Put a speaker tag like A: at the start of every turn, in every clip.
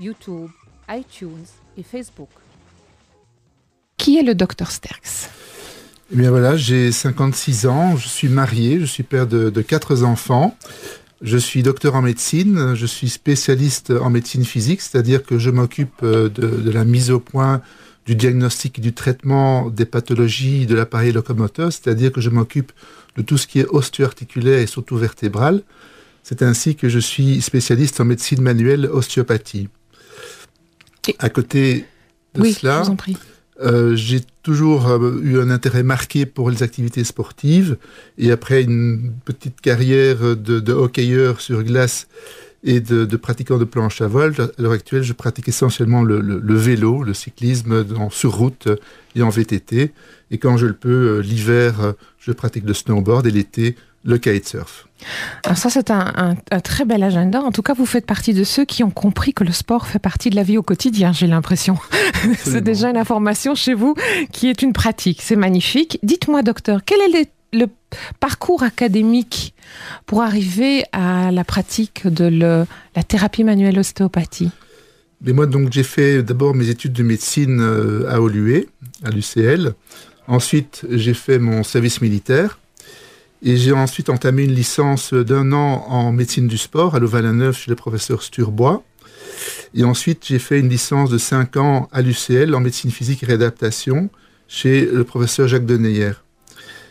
A: YouTube, iTunes et Facebook. Qui est le docteur Sterks?
B: Eh bien voilà, j'ai 56 ans, je suis marié, je suis père de, quatre enfants. Je suis docteur en médecine, je suis spécialiste en médecine physique, c'est-à-dire que je m'occupe euh, de, la mise au point du diagnostic et du traitement des pathologies de l'appareil locomoteur, c'est-à-dire que je m'occupe de tout ce qui est ostéo-articulaire et surtout vertébral. C'est ainsi que je suis spécialiste en médecine manuelle ostéopathie. À côté de cela, euh, j'ai toujours euh, eu un intérêt marqué pour les activités sportives. Et après une petite carrière de, hockeyeur sur glace et de, pratiquant de planche à voile, à l'heure actuelle, je pratique essentiellement le, vélo, le cyclisme en, sur route et en VTT. Et quand je le peux, euh, l'hiver, je pratique le snowboard et l'été, le kitesurf.
A: Alors ça, c'est un, très bel agenda. En tout cas, vous faites partie de ceux qui ont compris que le sport fait partie de la vie au quotidien, j'ai l'impression. c'est déjà une information chez vous qui est une pratique. C'est magnifique. Dites-moi, docteur, quel est le, parcours académique pour arriver à la pratique de la thérapie manuelle ostéopathie?
B: Mais moi, donc, j'ai fait d'abord mes études de médecine euh, à Olué, à l'UCL. Ensuite, j'ai fait mon service militaire. Et j'ai ensuite entamé une licence d'un an en médecine du sport à Louvain-la-Neuve chez le professeur Sturbois. Et ensuite, j'ai fait une licence de 5 ans à l'UCL en médecine physique et réadaptation chez le professeur Jacques Deneyer.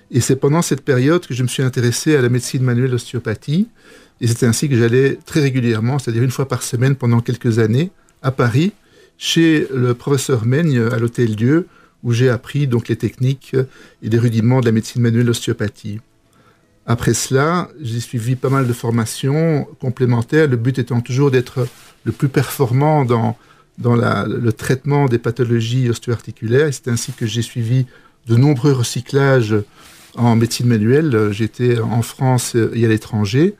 B: Et c'est pendant cette période que je me suis intéressé à la médecine manuelle ostéopathie. Et c'est ainsi que j'allais très régulièrement, c'est-à-dire une fois par semaine pendant quelques années, à Paris, chez le professeur Meigne à l'Hôtel Dieu, où j'ai appris donc les techniques et les rudiments de la médecine manuelle ostéopathie. Après cela, j'ai suivi pas mal de formations complémentaires, le but étant toujours d'être le plus performant dans, dans le traitement des pathologies ostéo-articulaires. C'est ainsi que j'ai suivi de nombreux recyclages en médecine manuelle. J'étais en France et à l'étranger.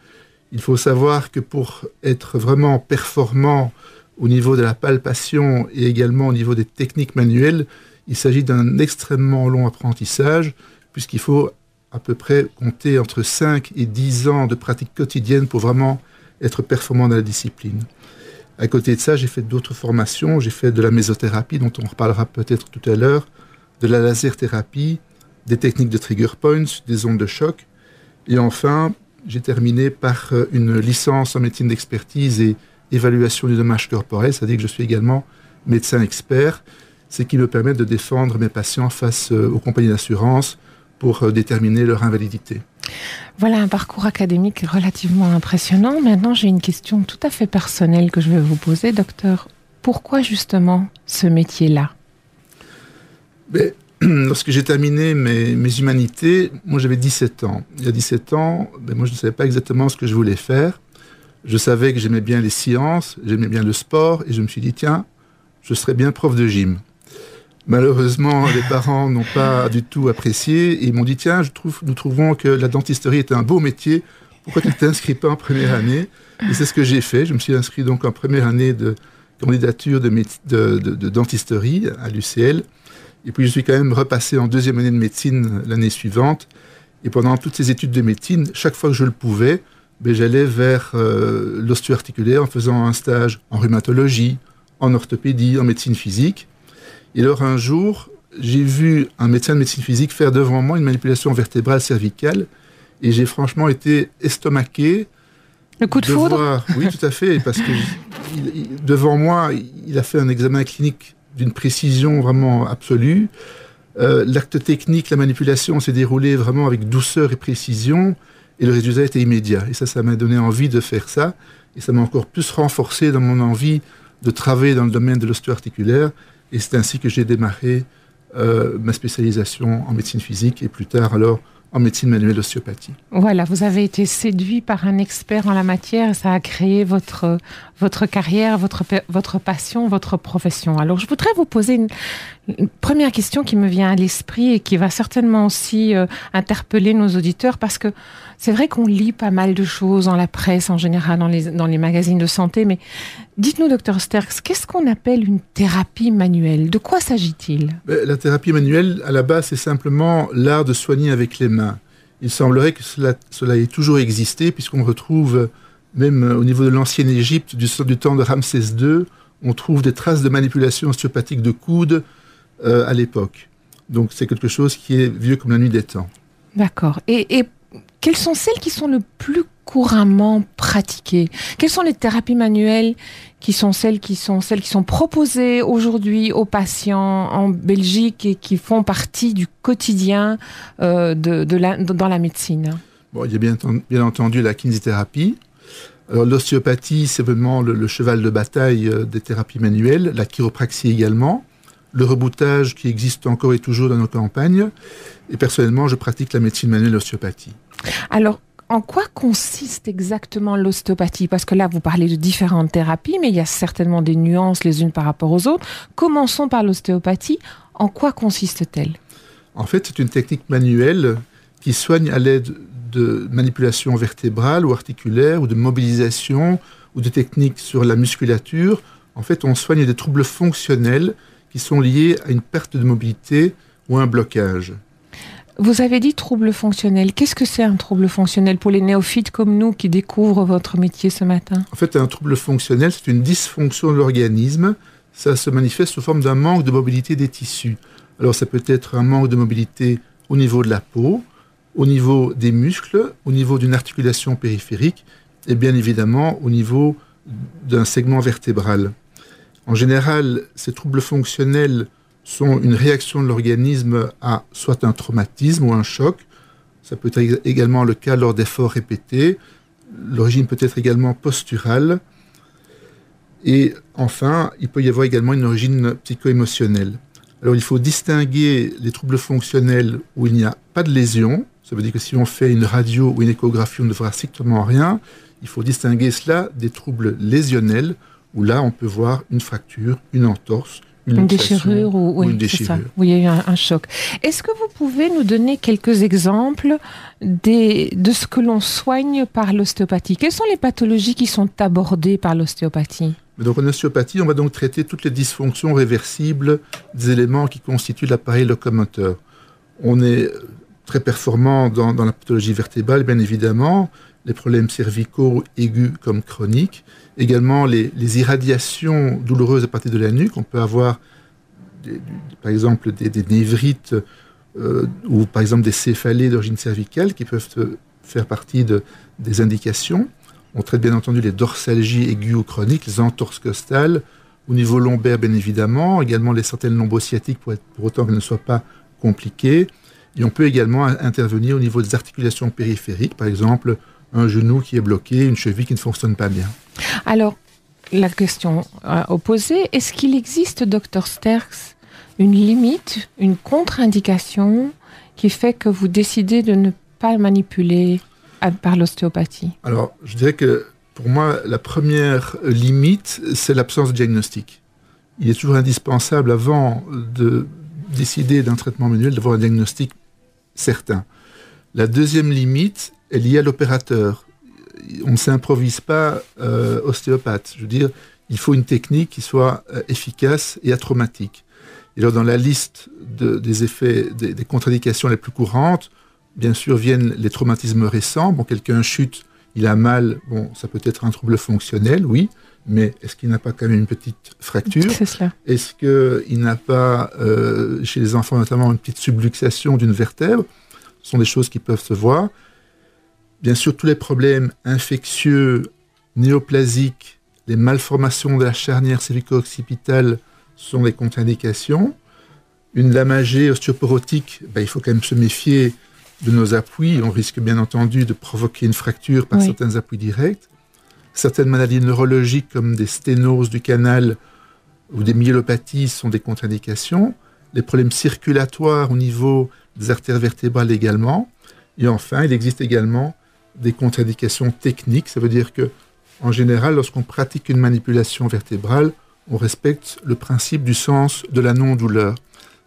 B: Il faut savoir que pour être vraiment performant au niveau de la palpation et également au niveau des techniques manuelles, il s'agit d'un extrêmement long apprentissage puisqu'il faut à peu près compter entre 5 et 10 ans de pratique quotidienne pour vraiment être performant dans la discipline. À côté de ça, j'ai fait d'autres formations. J'ai fait de la mésothérapie, dont on reparlera peut-être tout à l'heure, de la laser thérapie, des techniques de trigger points, des ondes de choc. Et enfin, j'ai terminé par euh, une licence en médecine d'expertise et évaluation du dommage corporel, c'est-à-dire que je suis également médecin expert, ce qui me permet de défendre mes patients face euh, aux compagnies d'assurance, pour euh, déterminer leur invalidité.
A: Voilà un parcours académique relativement impressionnant. Maintenant, j'ai une question tout à fait personnelle que je vais vous poser, docteur. Pourquoi justement ce métier-là?
B: Ben, Lorsque j'ai terminé mes, mes, humanités, moi j'avais 17 ans. Il y a 17 ans, ben, moi je ne savais pas exactement ce que je voulais faire. Je savais que j'aimais bien les sciences, j'aimais bien le sport, et je me suis dit, tiens, je serais bien prof de gym. Malheureusement, les parents n'ont pas du tout apprécié et ils m'ont dit tiens, nous trouvons que la dentisterie est un beau métier. Pourquoi tu ne t'inscris pas en première année? Et c'est ce que j'ai fait. Je me suis inscrit donc en première année de candidature de, de, dentisterie à l'UCL. Et puis je suis quand même repassé en deuxième année de médecine l'année suivante. Et pendant toutes ces études de médecine, chaque fois que je le pouvais, ben, j'allais vers euh, en faisant un stage en rhumatologie, en orthopédie, en médecine physique. Et alors un jour, j'ai vu un médecin de médecine physique faire devant moi une manipulation vertébrale cervicale et j'ai franchement été estomaqué.
A: Le coup de, foudre
B: Oui, tout à fait, parce que devant moi, il a fait un examen clinique d'une précision vraiment absolue. Euh, l'acte technique, la manipulation s'est déroulé vraiment avec douceur et précision, et le résultat était immédiat. Et ça, ça m'a donné envie de faire ça, et ça m'a encore plus renforcé dans mon envie de travailler dans le domaine de l'ostéo-articulaire, et c'est ainsi que j'ai démarré euh, ma spécialisation en médecine physique, et plus tard alors en médecine manuelle ostéopathie.
A: Voilà, vous avez été séduit par un expert en la matière, ça a créé votre, votre carrière, votre, votre passion, votre profession. Alors, je voudrais vous poser une, première question qui me vient à l'esprit et qui va certainement aussi euh, interpeller nos auditeurs parce que c'est vrai qu'on lit pas mal de choses dans la presse en général, dans les, dans les magazines de santé, mais dites-nous, docteur Sterks, qu'est-ce qu'on appelle une thérapie manuelle? De quoi s'agit-il?
B: Ben, La thérapie manuelle, à la base, c'est simplement l'art de soigner avec les mains. Il semblerait que cela, cela ait toujours existé, puisqu'on retrouve, même au niveau de l'ancienne Égypte, du, du, temps de Ramsès II, on trouve des traces de manipulation ostéopathique de coudes euh, à l'époque. Donc c'est quelque chose qui est vieux comme la nuit des temps.
A: D'accord. Et, et quelles sont celles qui sont le plus couramment pratiquées? Quelles sont les thérapies manuelles qui sont celles qui sont celles qui sont proposées aujourd'hui aux patients en Belgique et qui font partie du quotidien euh, de, dans la médecine?
B: Bon, il y a bien, entendu la kinésithérapie. Alors l'ostéopathie, c'est vraiment le, le, cheval de bataille euh, des thérapies manuelles, la chiropraxie également, le reboutage qui existe encore et toujours dans nos campagnes. Et personnellement, je pratique la médecine manuelle l'ostéopathie.
A: Alors, en quoi consiste exactement l'ostéopathie? Parce que là, vous parlez de différentes thérapies, mais il y a certainement des nuances les unes par rapport aux autres. Commençons par l'ostéopathie. En quoi consiste-t-elle?
B: En fait, c'est une technique manuelle qui soigne à l'aide de manipulation vertébrale ou articulaire ou de mobilisation ou de techniques sur la musculature. En fait, on soigne des troubles fonctionnels qui sont liés à une perte de mobilité ou un blocage.
A: Vous avez dit trouble fonctionnel. Qu'est-ce que c'est un trouble fonctionnel pour les néophytes comme nous qui découvrent votre métier ce matin?
B: En fait, un trouble fonctionnel, c'est une dysfonction de l'organisme. Ça se manifeste sous forme d'un manque de mobilité des tissus. Alors, ça peut être un manque de mobilité au niveau de la peau, au niveau des muscles, au niveau d'une articulation périphérique et bien évidemment au niveau d'un segment vertébral. En général, ces troubles fonctionnels sont une réaction de l'organisme à soit un traumatisme ou un choc. Ça peut être également le cas lors d'efforts répétés. L'origine peut être également posturale. Et enfin, il peut y avoir également une origine psycho-émotionnelle. Alors il faut distinguer les troubles fonctionnels où il n'y a pas de lésion. Ça veut dire que si on fait une radio ou une échographie, on ne verra strictement rien. Il faut distinguer cela des troubles lésionnels où là on peut voir une fracture, une entorse,
A: une, une déchirure ou, oui, une déchirure. Ça. Oui, il y a eu un, un choc. Est-ce que vous pouvez nous donner quelques exemples des, de ce que l'on soigne par l'ostéopathie? Quelles sont les pathologies qui sont abordées par l'ostéopathie?
B: Donc en ostéopathie, on va donc traiter toutes les dysfonctions réversibles des éléments qui constituent l'appareil locomoteur. On est très performant dans, dans, la pathologie vertébrale, bien évidemment, les problèmes cervicaux aigus comme chroniques, également les, irradiations douloureuses à partir de la nuque. On peut avoir, par exemple, des, névrites euh, ou par exemple des céphalées d'origine cervicale qui peuvent faire partie de, des indications. On traite bien entendu les dorsalgies aiguës ou chroniques, les entorses costales, au niveau lombaire bien évidemment, également les certaines lombosciatiques pour, pour autant qu'elles ne soient pas compliquées. Et on peut également intervenir au niveau des articulations périphériques, par exemple un genou qui est bloqué, une cheville qui ne fonctionne pas bien.
A: Alors, la question opposée, est-ce qu'il existe, docteur Sterks, une limite, une contre-indication qui fait que vous décidez de ne pas manipuler par l'ostéopathie?
B: Alors, je dirais que pour moi, la première limite, c'est l'absence de diagnostic. Il est toujours indispensable, avant de décider d'un traitement manuel, d'avoir un diagnostic certain. La deuxième limite est liée à l'opérateur. On ne s'improvise pas euh, ostéopathe. Je veux dire, il faut une technique qui soit euh, efficace et atraumatique. Et alors, dans la liste de, des effets, des, des contre-indications les plus courantes, bien sûr, viennent les traumatismes récents. Bon, quelqu'un chute, il a mal, bon, ça peut être un trouble fonctionnel, oui, mais est-ce qu'il n'a pas quand même une petite fracture? Est-ce qu'il n'a pas, euh, chez les enfants notamment, une petite subluxation d'une vertèbre? Sont des choses qui peuvent se voir. Bien sûr, tous les problèmes infectieux, néoplasiques, les malformations de la charnière cervico-occipitale sont les contre-indications. Une lamagée ostéoporotique, ben, il faut quand même se méfier de nos appuis. On risque bien entendu de provoquer une fracture par certains appuis directs. Certaines maladies neurologiques comme des sténoses du canal ou des myélopathies sont des contre-indications. Les problèmes circulatoires au niveau des artères vertébrales également. Et enfin, il existe également des contre-indications techniques. Ça veut dire que, en général, lorsqu'on pratique une manipulation vertébrale, on respecte le principe du sens de la non-douleur.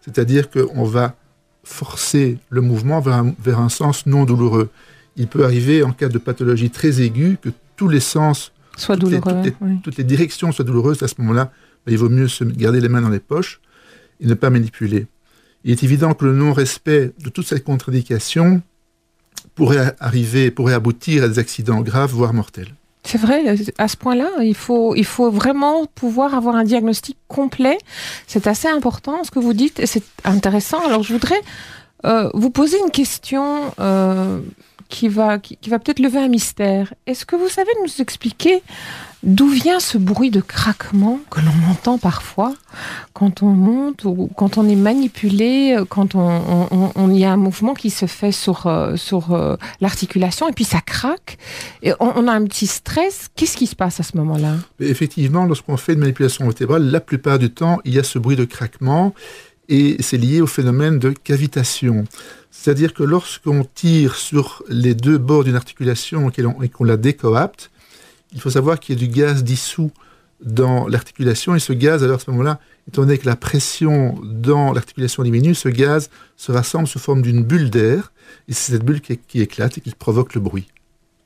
B: C'est-à-dire qu'on va forcer le mouvement vers un, sens non douloureux. Il peut arriver en cas de pathologie très aiguë que tous les sens,
A: soient
B: toutes,
A: douloureux,
B: les, toutes, les, directions soient douloureuses. À ce moment-là, ben, il vaut mieux se garder les mains dans les poches et ne pas manipuler. Il est évident que le non-respect de toutes ces contre-indications pourrait arriver, pourrait aboutir à des accidents graves, voire mortels.
A: C'est vrai, à ce point-là, il faut, il faut vraiment pouvoir avoir un diagnostic complet. C'est assez important ce que vous dites et c'est intéressant. Alors je voudrais euh, vous poser une question euh, qui va, qui, va peut-être lever un mystère. Est-ce que vous savez nous expliquer d'où vient ce bruit de craquement que l'on entend parfois quand on monte ou quand on est manipulé, quand on, y a un mouvement qui se fait sur, euh, sur euh, l'articulation et puis ça craque et on, a un petit stress. Qu'est-ce qui se passe à ce moment-là?
B: Effectivement, lorsqu'on fait une manipulation vertébrale, la plupart du temps, il y a ce bruit de craquement et c'est lié au phénomène de cavitation. C'est-à-dire que lorsqu'on tire sur les deux bords d'une articulation et qu'on la décoapte, il faut savoir qu'il y a du gaz dissous dans l'articulation et ce gaz, alors à ce moment-là, étant donné que la pression dans l'articulation diminue, ce gaz se rassemble sous forme d'une bulle d'air et c'est cette bulle qui, qui éclate et qui provoque le bruit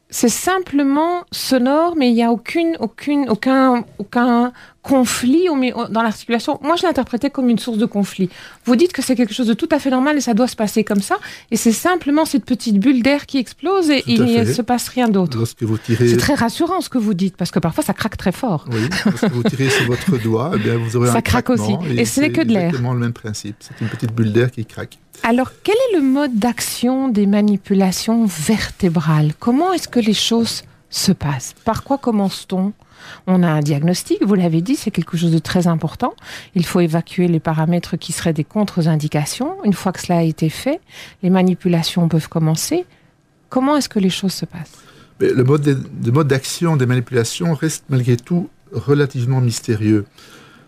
A: c'est simplement sonore, mais il n'y a aucune, aucune, aucun, aucun conflit dans l'articulation. Moi, je l'interprétais comme une source de conflit. Vous dites que c'est quelque chose de tout à fait normal et ça doit se passer comme ça. Et c'est simplement cette petite bulle d'air qui explose et il ne se passe rien d'autre. C'est très rassurant ce que vous dites parce que parfois ça craque très fort.
B: Oui, lorsque vous tirez sur votre doigt, eh bien, vous aurez
A: ça craque aussi. Et, ce n'est que de l'air.
B: C'est exactement le même principe. C'est une petite bulle d'air qui craque.
A: Alors, quel est le mode d'action des manipulations vertébrales? Comment est-ce que les choses se passent? Par quoi commence-t-on? On a un diagnostic, vous l'avez dit, c'est quelque chose de très important. Il faut évacuer les paramètres qui seraient des contre-indications. Une fois que cela a été fait, les manipulations peuvent commencer. Comment est-ce que les choses se passent?
B: Le mode d'action des manipulations reste malgré tout relativement mystérieux.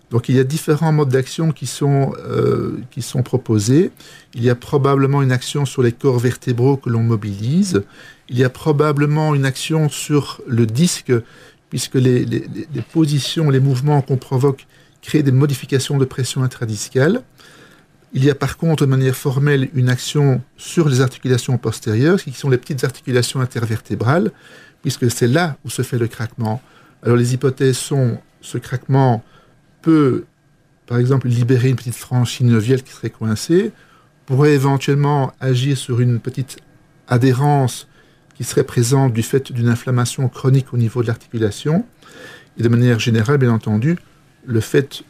B: Donc il y a différents modes d'action qui, sont, euh, qui sont proposés. Il y a probablement une action sur les corps vertébraux que l'on mobilise. Il y a probablement une action sur le disque, puisque les, positions, les mouvements qu'on provoque créent des modifications de pression intradiscale. Il y a par contre de manière formelle une action sur les articulations postérieures, qui sont les petites articulations intervertébrales, puisque c'est là où se fait le craquement. Alors les hypothèses sont ce craquement peut, par exemple, libérer une petite frange synoviale qui serait coincée, pourrait éventuellement agir sur une petite adhérence qui serait présente du fait d'une inflammation chronique au niveau de l'articulation. Et de manière générale, bien entendu, le fait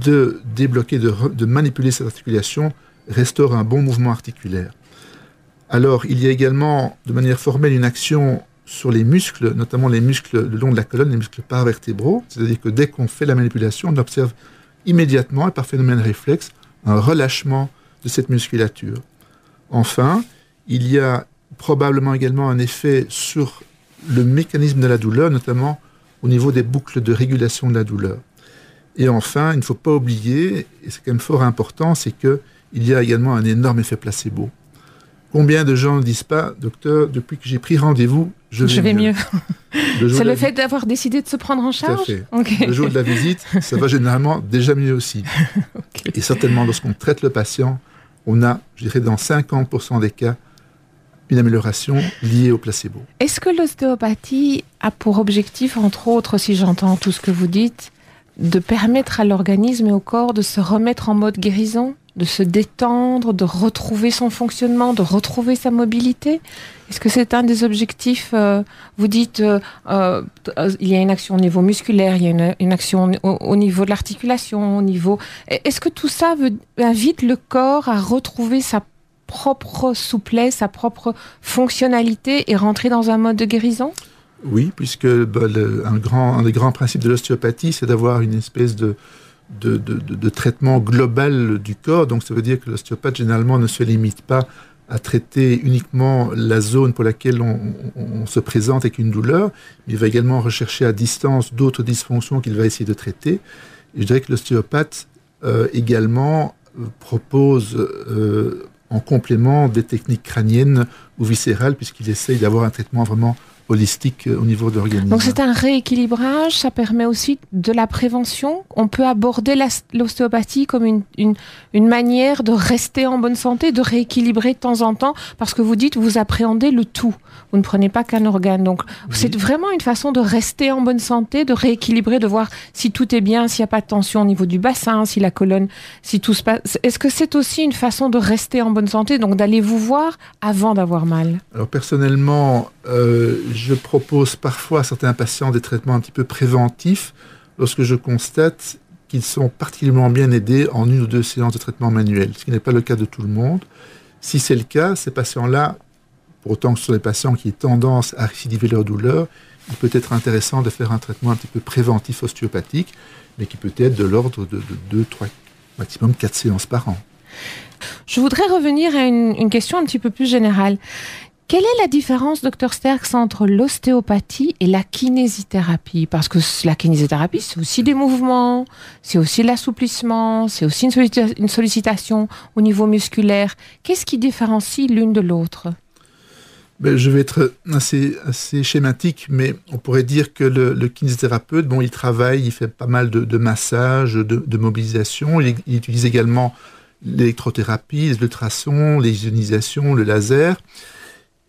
B: de débloquer, de, de, manipuler cette articulation restaure un bon mouvement articulaire. Alors, il y a également, de manière formelle, une action sur les muscles, notamment les muscles le long de la colonne, les muscles paravertébraux. C'est-à-dire que dès qu'on fait la manipulation, on observe immédiatement, et par phénomène réflexe, un relâchement de cette musculature. Enfin, il y a probablement également un effet sur le mécanisme de la douleur, notamment au niveau des boucles de régulation de la douleur. Et enfin, il ne faut pas oublier, et c'est quand même fort important, c'est qu'il y a également un énorme effet placebo. Combien de gens ne disent pas, docteur, depuis que j'ai pris rendez-vous, je vais, mieux.
A: C'est le fait d'avoir décidé de se prendre en charge
B: Le jour de la visite, ça va généralement déjà mieux aussi. Et certainement, lorsqu'on traite le patient, on a, je dirais, dans 50% des cas, une amélioration liée au placebo.
A: Est-ce que l'ostéopathie a pour objectif, entre autres, si j'entends tout ce que vous dites, de permettre à l'organisme et au corps de se remettre en mode guérison de se détendre, de retrouver son fonctionnement, de retrouver sa mobilité? Est-ce que c'est un des objectifs euh, Vous dites, euh, euh, il y a une action au niveau musculaire, il y a une, action au, niveau de l'articulation, au niveau... Est-ce que tout ça invite le corps à retrouver sa propre souplesse, sa propre fonctionnalité et rentrer dans un mode de guérison?
B: Oui, puisque bah, un, grand, un des grands principes de l'ostéopathie, c'est d'avoir une espèce de de, traitement global du corps. Donc ça veut dire que l'ostéopathe généralement ne se limite pas à traiter uniquement la zone pour laquelle on, se présente avec une douleur, mais il va également rechercher à distance d'autres dysfonctions qu'il va essayer de traiter. Et je dirais que l'ostéopathe euh, également euh, propose euh, en complément des techniques crâniennes ou viscérales, puisqu'il essaye d'avoir un traitement vraiment holistique euh, au niveau de l'organisme.
A: Donc c'est un rééquilibrage, ça permet aussi de la prévention. On peut aborder l'ostéopathie comme une, une, une, manière de rester en bonne santé, de rééquilibrer de temps en temps, parce que vous dites, vous appréhendez le tout. Vous ne prenez pas qu'un organe. Donc c'est vraiment une façon de rester en bonne santé, de rééquilibrer, de voir si tout est bien, s'il n'y a pas de tension au niveau du bassin, si la colonne, si tout se passe. Est-ce que c'est aussi une façon de rester en bonne santé, donc d'aller vous voir avant d'avoir mal?
B: Alors personnellement, euh, je propose parfois à certains patients des traitements un petit peu préventifs lorsque je constate qu'ils sont particulièrement bien aidés en une ou deux séances de traitement manuel, ce qui n'est pas le cas de tout le monde. Si c'est le cas, ces patients-là, pour autant que ce sont des patients qui aient tendance à récidiver leur douleur, il peut être intéressant de faire un traitement un petit peu préventif ostéopathique, mais qui peut être de l'ordre de, 2, 3, maximum 4 séances par an.
A: Je voudrais revenir à une, question un petit peu plus générale. Quelle est la différence, docteur Sterks, entre l'ostéopathie et la kinésithérapie? Parce que la kinésithérapie, c'est aussi des mouvements, c'est aussi l'assouplissement, c'est aussi une, sollicitation au niveau musculaire. Qu'est-ce qui différencie l'une de l'autre?
B: Ben, je vais être assez, schématique, mais on pourrait dire que le, kinésithérapeute, bon, il travaille, il fait pas mal de, de massages, de, mobilisation. Il, il, utilise également l'électrothérapie, les ultrasons, les ionisations, le laser.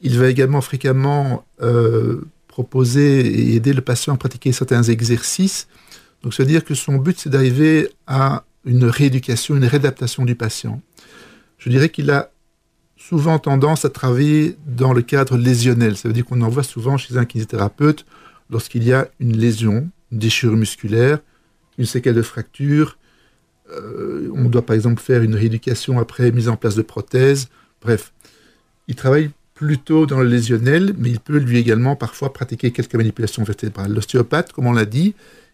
B: Il va également fréquemment euh, proposer et aider le patient à pratiquer certains exercices. Donc, c'est-à-dire que son but, c'est d'arriver à une rééducation, une réadaptation du patient. Je dirais qu'il a souvent tendance à travailler dans le cadre lésionnel. Ça veut dire qu'on en voit souvent chez un kinésithérapeute lorsqu'il y a une lésion, une déchirure musculaire, une séquelle de fracture. Euh, on doit par exemple faire une rééducation après mise en place de prothèses. Bref, il travaille plutôt dans le lésionnel, mais il peut lui également parfois pratiquer quelques manipulations vertébrales. L'ostéopathe, comme on l'a dit,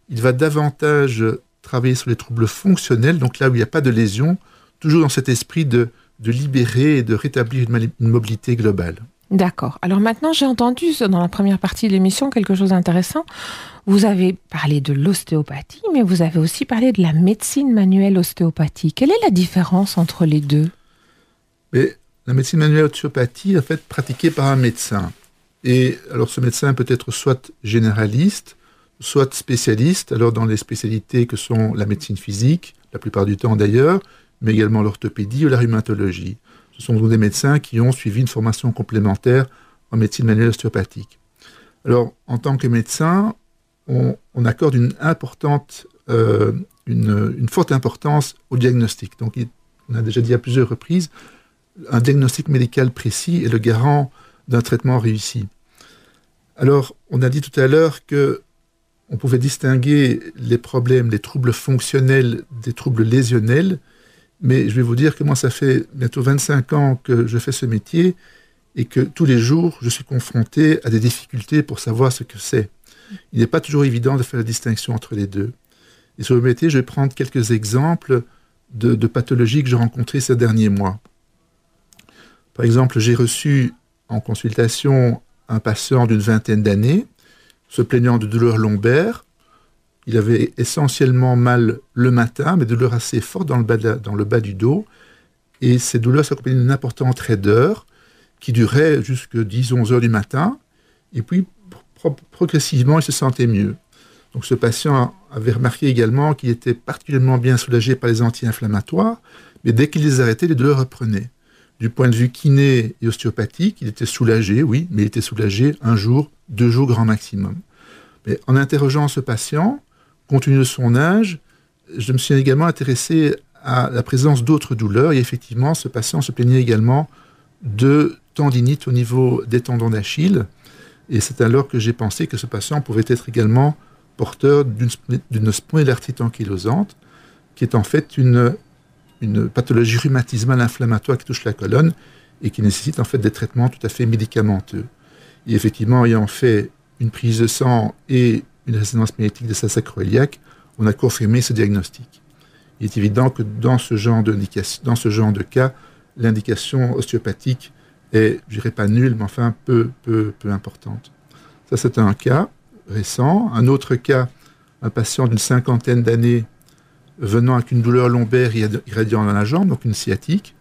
B: il va davantage travailler sur les troubles fonctionnels, donc là où il n'y a pas de lésion, toujours dans cet esprit de, de libérer et de rétablir une, mobilité globale.
A: D'accord. Alors maintenant, j'ai entendu dans la première partie de l'émission quelque chose d'intéressant. Vous avez parlé de l'ostéopathie, mais vous avez aussi parlé de la médecine manuelle ostéopathie. Quelle est la différence entre les deux?
B: Mais la médecine manuelle ostéopathie en fait pratiquée par un médecin. Et alors ce médecin peut être soit généraliste, soit spécialiste, alors dans les spécialités que sont la médecine physique, la plupart du temps d'ailleurs, mais également l'orthopédie ou la rhumatologie. Ce sont donc des médecins qui ont suivi une formation complémentaire en médecine manuelle ostéopathique. Alors, en tant que médecin, on, accorde une importante, euh, une, forte importance au diagnostic. Donc, on a déjà dit à plusieurs reprises, un diagnostic médical précis est le garant d'un traitement réussi. Alors, on a dit tout à l'heure que on pouvait distinguer les problèmes, les troubles fonctionnels des troubles lésionnels, mais je vais vous dire que moi, ça fait bientôt 25 ans que je fais ce métier et que tous les jours, je suis confronté à des difficultés pour savoir ce que c'est. Il n'est pas toujours évident de faire la distinction entre les deux. Et sur le métier, je vais prendre quelques exemples de, de pathologies que j'ai rencontrées ces derniers mois. Par exemple, j'ai reçu en consultation un patient d'une vingtaine d'années, se plaignant de douleurs lombaires. Il avait essentiellement mal le matin, mais douleurs assez fortes dans le bas, du dos. Et ces douleurs s'accompagnaient d'une importante raideur qui durait jusque 10-11 heures du matin. Et puis, progressivement, il se sentait mieux. Donc ce patient avait remarqué également qu'il était particulièrement bien soulagé par les anti-inflammatoires, mais dès qu'il les arrêtait, les douleurs reprenaient. Du point de vue kiné et ostéopathique, il était soulagé, oui, mais il était soulagé un jour, deux jours grand maximum. Mais en interrogeant ce patient, compte tenu de son âge, je me suis également intéressé à la présence d'autres douleurs. Et effectivement, ce patient se plaignait également de tendinite au niveau des tendons d'Achille. Et c'est alors que j'ai pensé que ce patient pouvait être également porteur d'une spondylarthrite ankylosante, qui est en fait une une pathologie rhumatismale inflammatoire qui touche la colonne et qui nécessite en fait des traitements tout à fait médicamenteux. Et effectivement, ayant fait une prise de sang et une résonance magnétique de sa sacroiliaque, on a confirmé ce diagnostic. Il est évident que dans ce genre de, dans ce genre de cas, l'indication ostéopathique est, je dirais pas nulle, mais enfin peu, peu, peu importante. Ça, c'est un cas récent. Un autre cas, un patient d'une cinquantaine d'années venant avec une douleur lombaire irradiant dans la jambe, donc une sciatique.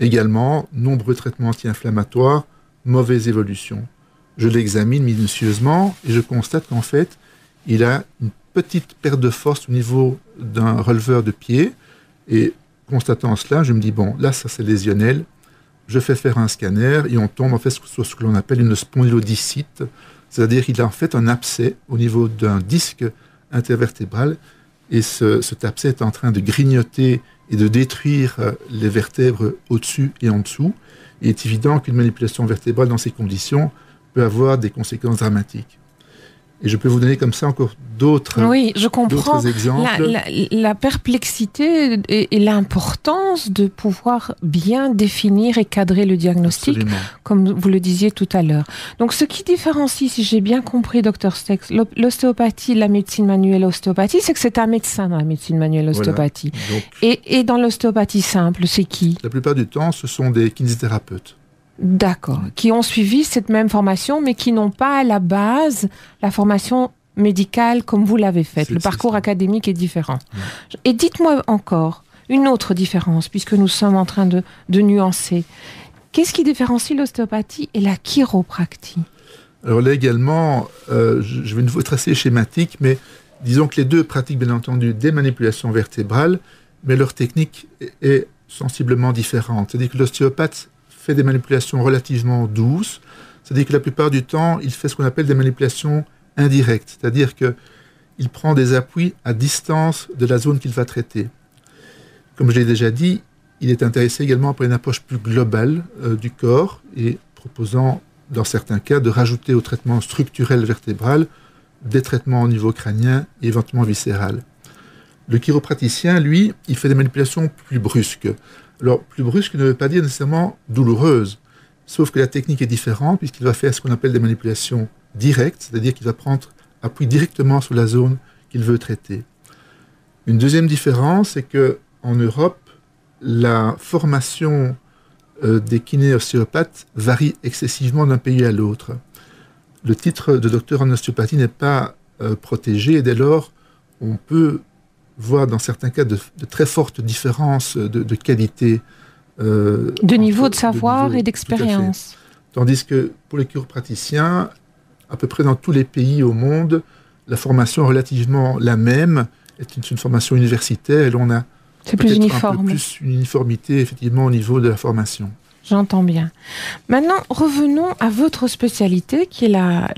B: Également, nombreux traitements anti-inflammatoires, mauvaise évolution. Je l'examine minutieusement et je constate qu'en fait, il a une petite perte de force au niveau d'un releveur de pied. Et constatant cela, je me dis, bon, là, ça c'est lésionnel. Je fais faire un scanner et on tombe en fait sur ce que l'on appelle une spondylodicite, c'est-à-dire qu'il a en fait un abcès au niveau d'un disque intervertébral et ce, abcès est en train de grignoter et de détruire euh, les vertèbres au-dessus et en dessous. Il est évident qu'une manipulation vertébrale dans ces conditions peut avoir des conséquences dramatiques. Et je peux vous donner comme ça encore d'autres
A: Oui, je comprends exemples. La, la, perplexité et, l'importance de pouvoir bien définir et cadrer le diagnostic, comme vous le disiez tout à l'heure. Donc, ce qui différencie, si j'ai bien compris, docteur Stex, l'ostéopathie, la médecine manuelle ostéopathie, c'est que c'est un médecin dans la médecine manuelle ostéopathie. et, et dans l'ostéopathie simple, c'est qui?
B: La plupart du temps, ce sont des kinésithérapeutes.
A: D'accord. Qui ont suivi cette même formation, mais qui n'ont pas à la base la formation médicale comme vous l'avez faite. Le parcours académique est différent. Et dites-moi encore une autre différence, puisque nous sommes en train de, nuancer. Qu'est-ce qui différencie l'ostéopathie et la chiropractie?
B: Alors là également, euh, je vais une fois être assez schématique, mais disons que les deux pratiquent bien entendu des manipulations vertébrales, mais leur technique est sensiblement différente. C'est-à-dire que l'ostéopathe fait des manipulations relativement douces. C'est-à-dire que la plupart du temps, il fait ce qu'on appelle des manipulations indirectes. C'est-à-dire qu'il prend des appuis à distance de la zone qu'il va traiter. Comme je l'ai déjà dit, il est intéressé également par une approche plus globale euh, du corps et proposant, dans certains cas, de rajouter au traitement structurel vertébral des traitements au niveau crânien et éventuellement viscéral. Le chiropraticien, lui, il fait des manipulations plus brusques. Alors, plus brusque ne veut pas dire nécessairement douloureuse, sauf que la technique est différente puisqu'il va faire ce qu'on appelle des manipulations directes, c'est-à-dire qu'il va prendre appui directement sur la zone qu'il veut traiter. Une deuxième différence, c'est que en Europe, la formation euh, des kinéostéopathes varie excessivement d'un pays à l'autre. Le titre de docteur en ostéopathie n'est pas euh, protégé et dès lors, on peut voit dans certains cas de, très fortes différences de, qualité.
A: Euh, de niveau de savoir et d'expérience.
B: Tandis que pour les chiropraticiens, à peu près dans tous les pays au monde, la formation est relativement la même, est une, une formation universitaire et l'on a
A: c'est plus uniforme.
B: plus une uniformité effectivement au niveau de la formation.
A: J'entends bien. Maintenant, revenons à votre spécialité qui est la,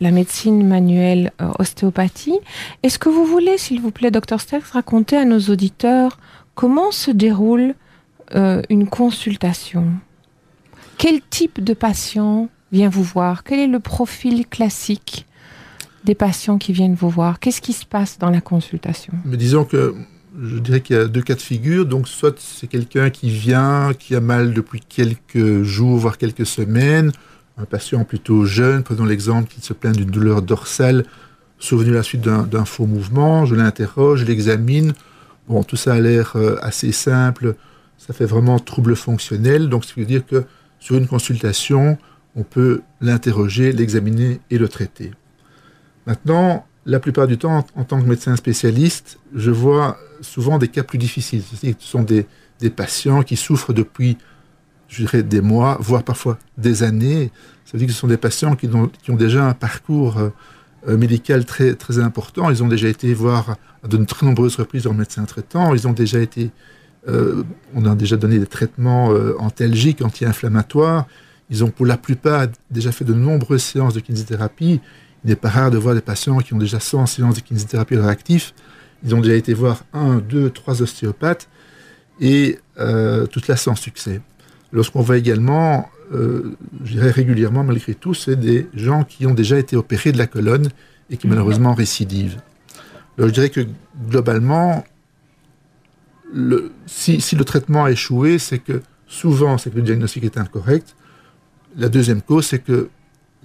A: médecine manuelle euh, ostéopathie. Est-ce que vous voulez, s'il vous plaît, docteur Stex, raconter à nos auditeurs comment se déroule euh, une consultation? Quel type de patient vient vous voir? Quel est le profil classique des patients qui viennent vous voir? Qu'est-ce qui se passe dans la consultation?
B: Mais disons que je dirais qu'il y a deux cas de figure. Donc, soit c'est quelqu'un qui vient, qui a mal depuis quelques jours, voire quelques semaines, un patient plutôt jeune, prenons l'exemple qui se plaint d'une douleur dorsale survenue à la suite d'un faux mouvement. Je l'interroge, je l'examine. Bon, tout ça a l'air euh, assez simple. Ça fait vraiment trouble fonctionnel. Donc, ce qui veut dire que sur une consultation, on peut l'interroger, l'examiner et le traiter. Maintenant, la plupart du temps, en, tant que médecin spécialiste, je vois souvent des cas plus difficiles. Ce sont des, patients qui souffrent depuis, je dirais, des mois, voire parfois des années. Ça veut dire que ce sont des patients qui ont, déjà un parcours euh, euh, médical très, important. Ils ont déjà été voir à de très nombreuses reprises leur médecin traitant. Ils ont déjà été, euh, on a déjà donné des traitements antalgiques, anti-inflammatoires. Ils ont pour la plupart déjà fait de nombreuses séances de kinésithérapie. Il n'est pas rare de voir des patients qui ont déjà 100 séances de kinésithérapie réactif. Ils ont déjà été voir un, deux, trois ostéopathes et euh, tout cela sans succès. Lorsqu'on voit également, euh, je dirais régulièrement malgré tout, c'est des gens qui ont déjà été opérés de la colonne et qui malheureusement récidivent. Alors je dirais que globalement, le, si, si, le traitement a échoué, c'est que souvent c'est que le diagnostic est incorrect. La deuxième cause, c'est que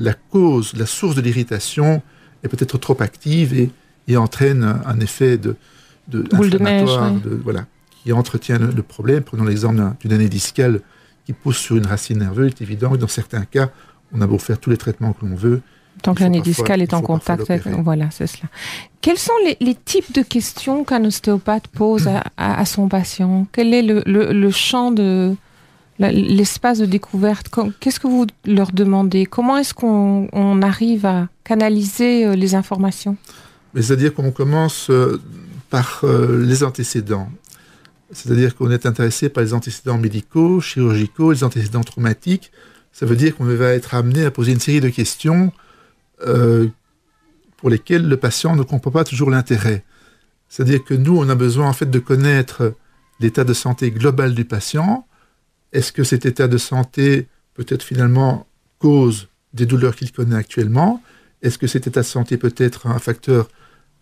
B: la cause, la source de l'irritation est peut-être trop active et, entraîne un effet de,
A: de boule de neige.
B: voilà. qui entretient le, problème. Prenons l'exemple d'une année discale qui pousse sur une racine nerveuse. Il est évident que dans certains cas, on a beau faire tous les traitements que l'on veut.
A: Tant que l'année discale est en contact avec. Voilà, c'est cela. Quels sont les, types de questions qu'un ostéopathe pose à, son patient? Quel est le, champ de. L'espace de découverte Qu'est-ce que vous leur demandez? Comment est-ce qu'on arrive à canaliser euh, les informations?
B: C'est-à-dire qu'on commence euh, par euh, les antécédents. C'est-à-dire qu'on est intéressé par les antécédents médicaux, chirurgicaux, les antécédents traumatiques. Ça veut dire qu'on va être amené à poser une série de questions pour lesquelles le patient ne comprend pas toujours l'intérêt. C'est-à-dire que nous, on a besoin en fait de connaître l'état de santé global du patient. Est-ce que cet état de santé peut être finalement cause des douleurs qu'il connaît actuellement? Est-ce que cet état de santé peut être un facteur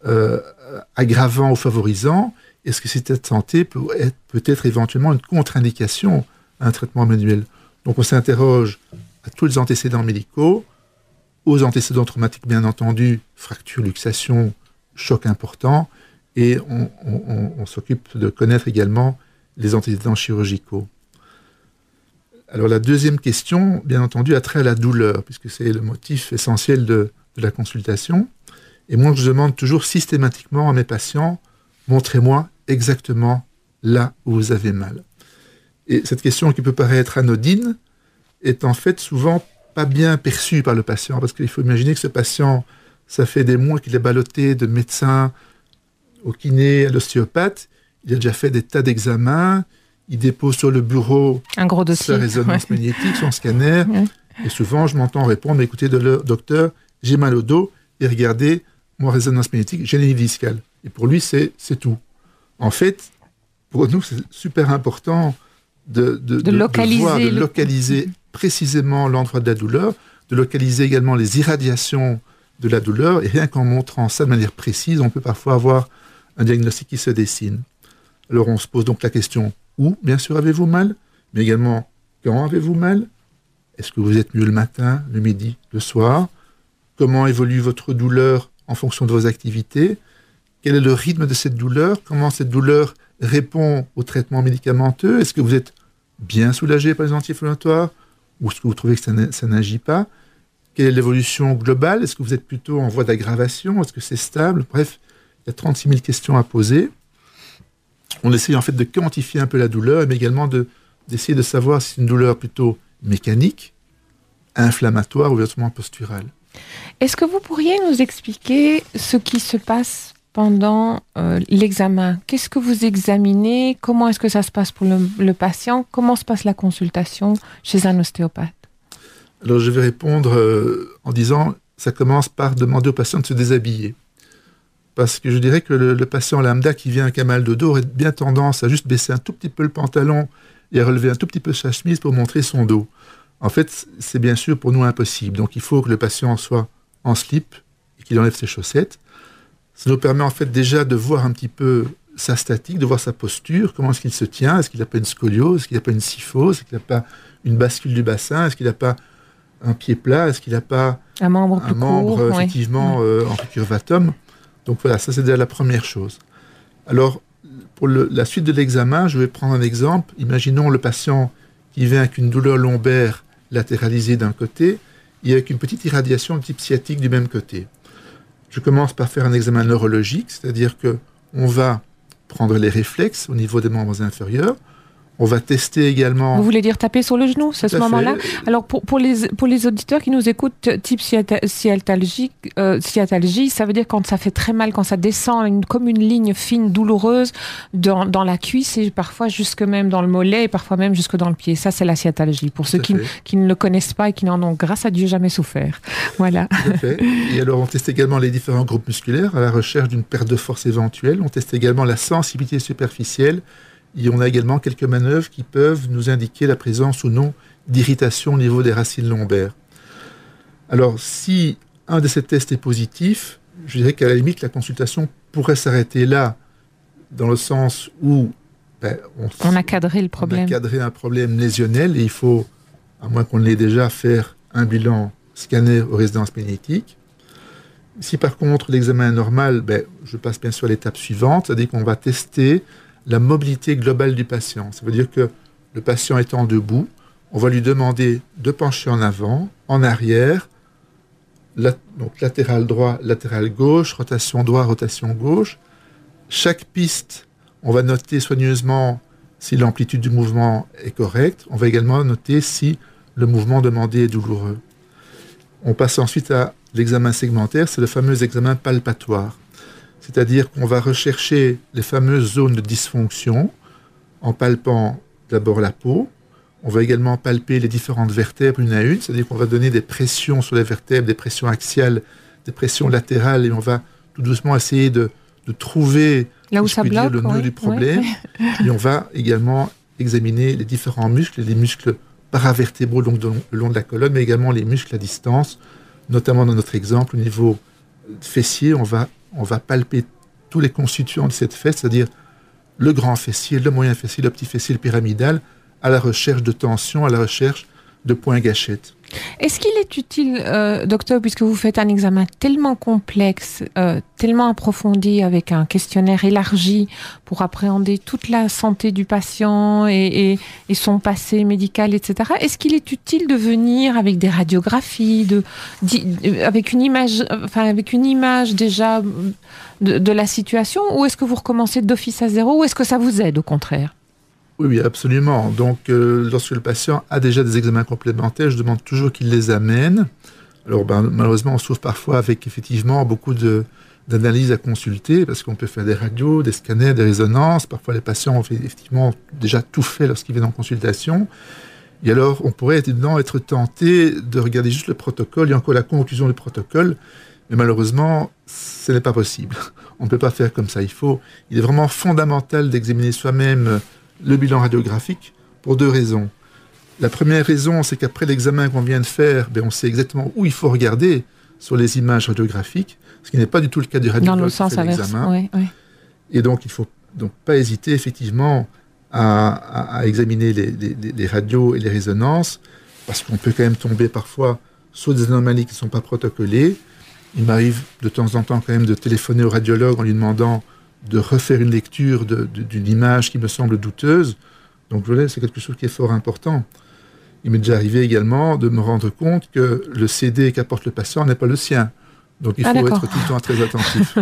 B: euh, aggravant ou favorisant? Est-ce que cet état de santé peut être, peut être éventuellement une contre-indication à un traitement manuel? Donc on s'interroge à tous les antécédents médicaux, aux antécédents traumatiques bien entendu, fracture, luxation, choc important, et on, s'occupe de connaître également les antécédents chirurgicaux. Alors la deuxième question, bien entendu, a trait à la douleur, puisque c'est le motif essentiel de la consultation. Et moi, je demande toujours systématiquement à mes patients, montrez-moi exactement là où vous avez mal. Et cette question qui peut paraître anodine est en fait souvent pas bien perçue par le patient, parce qu'il faut imaginer que ce patient, ça fait des mois qu'il est ballotté de médecin au kiné, à l'ostéopathe, il a déjà fait des tas d'examens, il dépose sur le bureau
A: un gros dossier,
B: sa résonance magnétique, son scanner, et souvent je m'entends répondre, écoutez, docteur, j'ai mal au dos, et regardez, moi, résonance magnétique, génie discale. Et pour lui, c'est tout. En fait, pour nous, c'est super important de, de,
A: localiser,
B: de localiser précisément l'endroit de la douleur, de localiser également les irradiations de la douleur. Et rien qu'en montrant ça de manière précise, on peut parfois avoir un diagnostic qui se dessine. Alors on se pose donc la question où, bien sûr, avez-vous mal, mais également quand avez-vous mal? Est-ce que vous êtes mieux le matin, le midi, le soir? Comment évolue votre douleur en fonction de vos activités, quel est le rythme de cette douleur, comment cette douleur répond au traitement médicamenteux, est-ce que vous êtes bien soulagé par les anti-inflammatoires? Ou est-ce que vous trouvez que ça n'agit pas, quelle est l'évolution globale, est-ce que vous êtes plutôt en voie d'aggravation, est-ce que c'est stable, bref, il y a 36 000 questions à poser. On essaye en fait de quantifier un peu la douleur, mais également d'essayer de, savoir si c'est une douleur plutôt mécanique, inflammatoire ou virtuellement posturale.
A: Est-ce que vous pourriez nous expliquer ce qui se passe pendant euh, l'examen? Qu'est-ce que vous examinez? Comment est-ce que ça se passe pour le, patient? Comment se passe la consultation chez un ostéopathe?
B: Alors je vais répondre euh, en disant, ça commence par demander au patient de se déshabiller. Parce que je dirais que le, patient lambda qui vient avec un mal de dos aurait bien tendance à juste baisser un tout petit peu le pantalon et à relever un tout petit peu sa chemise pour montrer son dos. En fait, c'est bien sûr pour nous impossible. Donc il faut que le patient soit en slip et qu'il enlève ses chaussettes. Ça nous permet en fait déjà de voir un petit peu sa statique, de voir sa posture, comment est-ce qu'il se tient, est-ce qu'il n'a pas une scoliose, est-ce qu'il n'a pas une syphose, est-ce qu'il n'a pas une bascule du bassin, est-ce qu'il n'a pas un pied plat, est-ce qu'il n'a pas
A: un membre, un
B: membre effectivement euh, en recurvatum. Donc voilà, ça c'est déjà la première chose. Alors, pour la suite de l'examen, je vais prendre un exemple. Imaginons le patient qui vient avec une douleur lombaire latéralisée d'un côté et avec une petite irradiation de type sciatique du même côté. Je commence par faire un examen neurologique, c'est-à-dire que on va prendre les réflexes au niveau des membres inférieurs, on va tester également.
A: Vous voulez dire taper sur le genou, c'est ce moment-là Alors, pour, pour, les, pour les auditeurs qui nous écoutent, type sciatalgie, euh, sciatalgie, ça veut dire quand ça fait très mal, quand ça descend une, comme une ligne fine, douloureuse dans, dans la cuisse et parfois jusque même dans le mollet et parfois même jusque dans le pied. Ça, c'est la sciatalgie. Pour ceux qui, qui, ne le connaissent pas et qui n'en ont, grâce à Dieu, jamais souffert. Voilà.
B: Et alors, on teste également les différents groupes musculaires à la recherche d'une perte de force éventuelle. On teste également la sensibilité superficielle et on a également quelques manœuvres qui peuvent nous indiquer la présence ou non d'irritation au niveau des racines lombaires. Alors, si un de ces tests est positif, je dirais qu'à la limite, la consultation pourrait s'arrêter là, dans le sens où
A: ben, on, a cadré le problème. On
B: a cadré un problème lésionnel et il faut, à moins qu'on l'ait déjà, faire un bilan scanner aux résidences magnétiques. Si par contre l'examen est normal, ben, je passe bien sûr à l'étape suivante, c'est-à-dire qu'on va tester la mobilité globale du patient. Ça veut dire que le patient étant debout, on va lui demander de pencher en avant, en arrière, donc latéral droit, latéral gauche, rotation droit, rotation gauche. Chaque piste, on va noter soigneusement si l'amplitude du mouvement est correcte. On va également noter si le mouvement demandé est douloureux. On passe ensuite à l'examen segmentaire, c'est le fameux examen palpatoire. C'est-à-dire qu'on va rechercher les fameuses zones de dysfonction en palpant d'abord la peau. On va également palper les différentes vertèbres une à une, c'est-à-dire qu'on va donner des pressions sur les vertèbres, des pressions axiales, des pressions latérales, et on va tout doucement essayer de, trouver
A: Là où ça bloque,
B: le nœud du problème. et on va également examiner les différents muscles, les muscles paravertébraux le long de la colonne, mais également les muscles à distance, notamment dans notre exemple au niveau fessier, on va, on va palper tous les constituants de cette fesse, c'est-à-dire le grand fessier, le moyen fessier, le petit fessier, pyramidal, à la recherche de tension, à la recherche de points gâchettes.
A: Est-ce qu'il est utile, euh, docteur, puisque vous faites un examen tellement complexe, euh, tellement approfondi, avec un questionnaire élargi pour appréhender toute la santé du patient et, son passé médical, etc. Est-ce qu'il est utile de venir avec des radiographies, de, avec une image, avec une image déjà de, de la situation, ou est-ce que vous recommencez d'office à zéro, ou est-ce que ça vous aide au contraire?
B: Oui, absolument. Donc, euh, lorsque le patient a déjà des examens complémentaires, je demande toujours qu'il les amène. Alors, ben, malheureusement, on se trouve parfois avec effectivement beaucoup d'analyses à consulter, parce qu'on peut faire des radios, des scanners, des résonances. Parfois, les patients ont effectivement déjà tout fait lorsqu'ils viennent en consultation. Et alors, on pourrait évidemment être tenté de regarder juste le protocole et encore la conclusion du protocole, mais malheureusement, ce n'est pas possible. On ne peut pas faire comme ça. Il faut, il est vraiment fondamental d'examiner soi-même le bilan radiographique pour deux raisons. La première raison, c'est qu'après l'examen qu'on vient de faire, ben, on sait exactement où il faut regarder sur les images radiographiques, ce qui n'est pas du tout le cas du radiologue
A: Dans le sens inverse,
B: Et donc, il ne faut donc pas hésiter effectivement à, examiner les, radios et les résonances, parce qu'on peut quand même tomber parfois sur des anomalies qui ne sont pas protocolées. Il m'arrive de temps en temps quand même de téléphoner au radiologue en lui demandant de refaire une lecture d'une image qui me semble douteuse. Donc c'est quelque chose qui est fort important. Il m'est déjà arrivé également de me rendre compte que le CD qu'apporte le patient n'est pas le sien. Donc il ah, faut être tout le temps très attentif.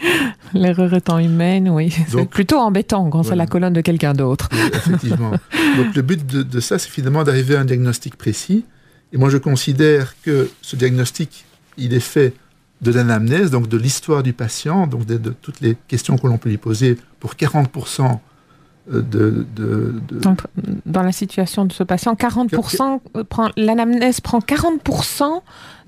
A: L'erreur étant humaine, oui. C'est plutôt embêtant quand c'est la colonne de quelqu'un d'autre.
B: effectivement. Donc le but de, de ça, c'est finalement d'arriver à un diagnostic précis. Et moi, je considère que ce diagnostic, il est fait de l'anamnèse, donc de l'histoire du patient, donc de, toutes les questions que l'on peut lui poser pour 40% euh, de,
A: dans la situation de ce patient, 40% prend, l'anamnèse prend 40%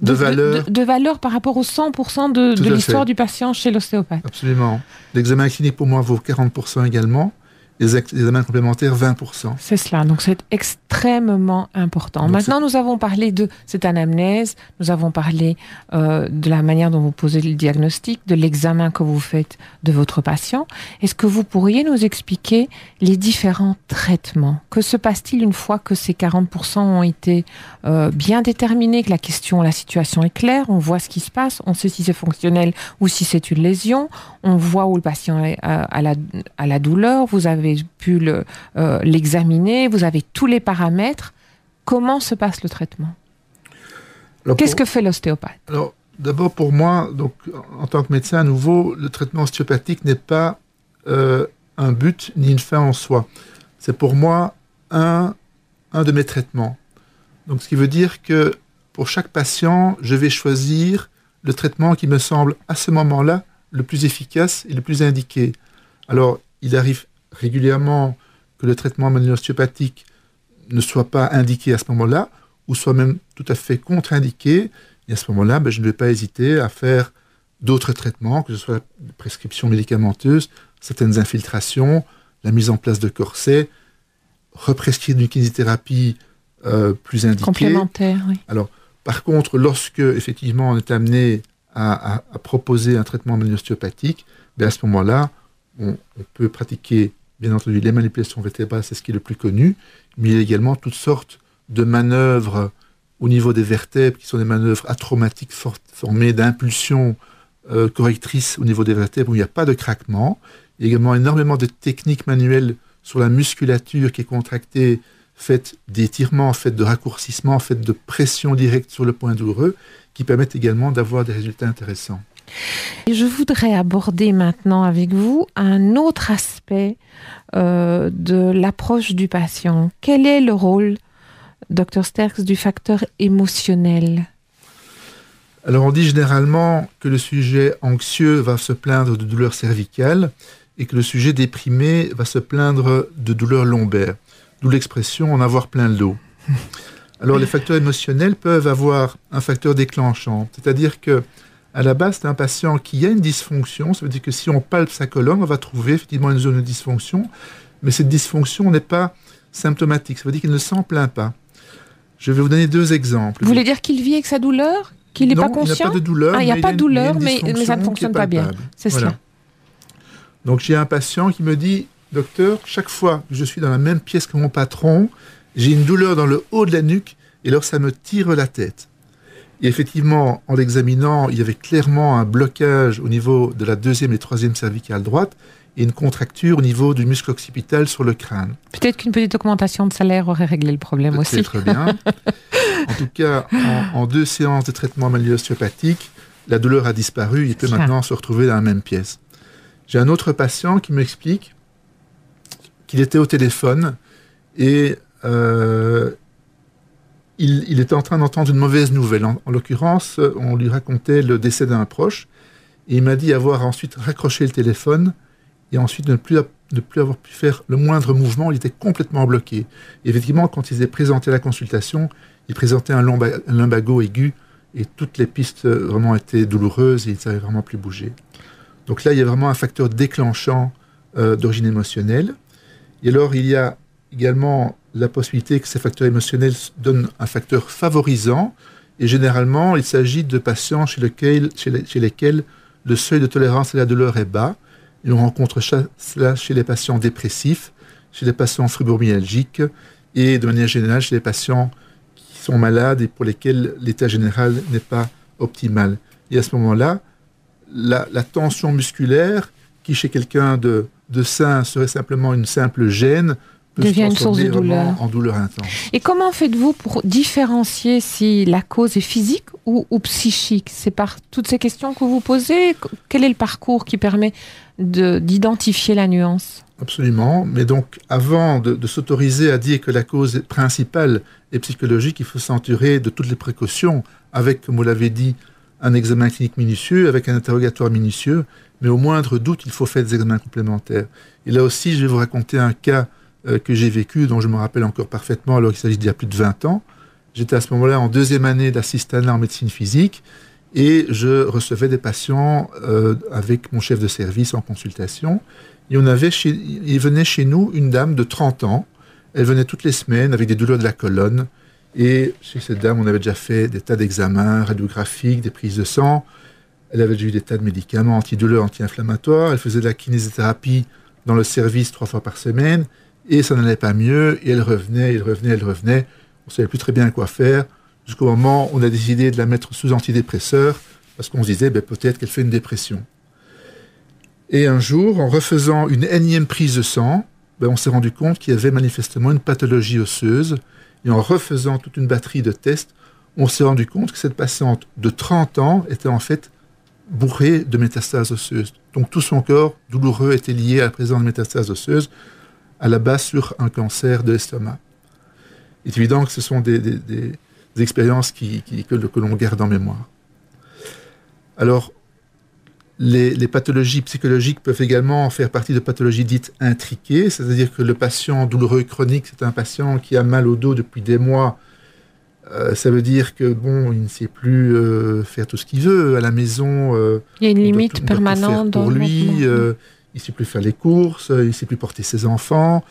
A: de, valeur, de, valeur par rapport aux 100% de, l'histoire du patient chez l'ostéopathe.
B: Absolument. L'examen clinique pour moi vaut 40% également les examens complémentaires 20%.
A: C'est cela, donc c'est extrêmement important. Maintenant, nous avons parlé de cette anamnèse, nous avons parlé euh, de la manière dont vous posez le diagnostic, de l'examen que vous faites de votre patient. Est-ce que vous pourriez nous expliquer les différents traitements? Que se passe-t-il une fois que ces 40% ont été euh, bien déterminés, que la question, la situation est claire, on voit ce qui se passe, on sait si c'est fonctionnel ou si c'est une lésion, on voit où le patient est à, à, la, à la douleur, vous avez pu euh, l'examiner, vous avez tous les paramètres. Comment se passe le traitement? Qu'est-ce que fait l'ostéopathe?
B: Alors, d'abord pour moi, donc en tant que médecin à nouveau, le traitement ostéopathique n'est pas euh, un but ni une fin en soi. C'est pour moi un, un de mes traitements. Donc, ce qui veut dire que pour chaque patient, je vais choisir le traitement qui me semble à ce moment-là le plus efficace et le plus indiqué. Alors, il arrive régulièrement que le traitement manuel ostéopathique ne soit pas indiqué à ce moment-là, ou soit même tout à fait contre-indiqué, et à ce moment-là, ben, je ne vais pas hésiter à faire d'autres traitements, que ce soit la prescription médicamenteuse, certaines infiltrations, la mise en place de corsets, represcrire une kinésithérapie euh, plus indiquée.
A: Complémentaire, oui.
B: Alors, par contre, lorsque effectivement on est amené à, proposer un traitement manuel ostéopathique, ben, à ce moment-là, on, peut pratiquer Bien entendu, les manipulations vertébrales, c'est ce qui est le plus connu, mais il y a également toutes sortes de manœuvres au niveau des vertèbres qui sont des manœuvres atraumatiques formées d'impulsions euh, correctrices au niveau des vertèbres où il n'y a pas de craquement. Il y a également énormément de techniques manuelles sur la musculature qui est contractée, faite d'étirements, faite de raccourcissements, faite de pression directe sur le point douloureux, qui permettent également d'avoir des résultats intéressants.
A: Je voudrais aborder maintenant avec vous un autre aspect euh, de l'approche du patient. Quel est le rôle, Dr Sterks, du facteur émotionnel?
B: Alors on dit généralement que le sujet anxieux va se plaindre de douleurs cervicales et que le sujet déprimé va se plaindre de douleurs lombaires. D'où l'expression en avoir plein le dos. Alors les facteurs émotionnels peuvent avoir un facteur déclenchant, c'est-à-dire que à la base, c'est un patient qui a une dysfonction. Ça veut dire que si on palpe sa colonne, on va trouver effectivement une zone de dysfonction. Mais cette dysfonction n'est pas symptomatique. Ça veut dire qu'il ne s'en plaint pas. Je vais vous donner deux exemples.
A: Vous voulez dire qu'il vit avec sa douleur Qu'il n'est pas conscient
B: Il n'y a pas de douleur.
A: Ah, il n'y a pas de douleur, mais, ça ne fonctionne pas bien. C'est cela.
B: Donc j'ai un patient qui me dit, docteur, chaque fois que je suis dans la même pièce que mon patron, j'ai une douleur dans le haut de la nuque et alors ça me tire la tête. Et effectivement, en l'examinant, il y avait clairement un blocage au niveau de la deuxième et troisième cervicale droite et une contracture au niveau du muscle occipital sur le crâne.
A: Peut-être qu'une petite augmentation de salaire aurait réglé le problème aussi.
B: Très bien. en tout cas, en, deux séances de traitement manuel ostéopathique, la douleur a disparu. Il peut maintenant se retrouver dans la même pièce. J'ai un autre patient qui m'explique qu'il était au téléphone et euh, il, était en train d'entendre une mauvaise nouvelle. En, l'occurrence, on lui racontait le décès d'un proche. Et il m'a dit avoir ensuite raccroché le téléphone et ensuite ne plus, ne plus avoir pu faire le moindre mouvement. Il était complètement bloqué. effectivement, quand il s'est présenté à la consultation, il présentait un, lumbago aigu et toutes les pistes vraiment étaient douloureuses et il ne savait vraiment plus bouger. Donc là, il y a vraiment un facteur déclenchant euh, d'origine émotionnelle. Et alors, il y a également la possibilité que ces facteurs émotionnels donnent un facteur favorisant. Et généralement, il s'agit de patients chez, lesquels le seuil de tolérance à la douleur est bas. Et on rencontre cela chez les patients dépressifs, chez les patients fibromyalgiques et de manière générale chez les patients qui sont malades et pour lesquels l'état général n'est pas optimal. Et à ce moment-là, la, tension musculaire, qui chez quelqu'un de, de sain serait simplement une simple gêne,
A: devient une source de douleur.
B: En douleur intense.
A: Et comment faites-vous pour différencier si la cause est physique ou, psychique? C'est par toutes ces questions que vous posez? Quel est le parcours qui permet d'identifier la nuance?
B: Absolument. Mais donc, avant de, s'autoriser à dire que la cause principale est psychologique, il faut s'entourer de toutes les précautions, avec, comme vous l'avez dit, un examen clinique minutieux, avec un interrogatoire minutieux. Mais au moindre doute, il faut faire des examens complémentaires. Et là aussi, je vais vous raconter un cas euh, que j'ai vécu, dont je me rappelle encore parfaitement, alors qu'il s'agit d'il y a plus de 20 ans. J'étais à ce moment-là en deuxième année d'assistanat en médecine physique et je recevais des patients euh, avec mon chef de service en consultation. Et avait il venait chez nous une dame de 30 ans. Elle venait toutes les semaines avec des douleurs de la colonne. Et chez cette dame, on avait déjà fait des tas d'examens radiographiques, des prises de sang. Elle avait déjà eu des tas de médicaments antidouleurs, anti-inflammatoires. Elle faisait de la kinésithérapie dans le service trois fois par semaine et ça n'allait pas mieux, et elle revenait, elle revenait, elle revenait. On ne savait plus très bien quoi faire, jusqu'au moment où on a décidé de la mettre sous antidépresseur, parce qu'on se disait ben, peut-être qu'elle fait une dépression. Et un jour, en refaisant une énième prise de sang, ben, on s'est rendu compte qu'il y avait manifestement une pathologie osseuse, et en refaisant toute une batterie de tests, on s'est rendu compte que cette patiente de 30 ans était en fait bourrée de métastases osseuses. Donc tout son corps douloureux était lié à la présence de métastases osseuses, à la base sur un cancer de l'estomac. Il est évident que ce sont des, expériences qui, que, l'on garde en mémoire. Alors, les, pathologies psychologiques peuvent également faire partie de pathologies dites intriquées, c'est-à-dire que le patient douloureux chronique, c'est un patient qui a mal au dos depuis des mois. Euh, ça veut dire que bon, il ne sait plus euh, faire tout ce qu'il veut à la maison.
A: Euh, il y a une limite permanente
B: pour lui il ne sait plus faire les courses, il ne sait plus porter ses enfants.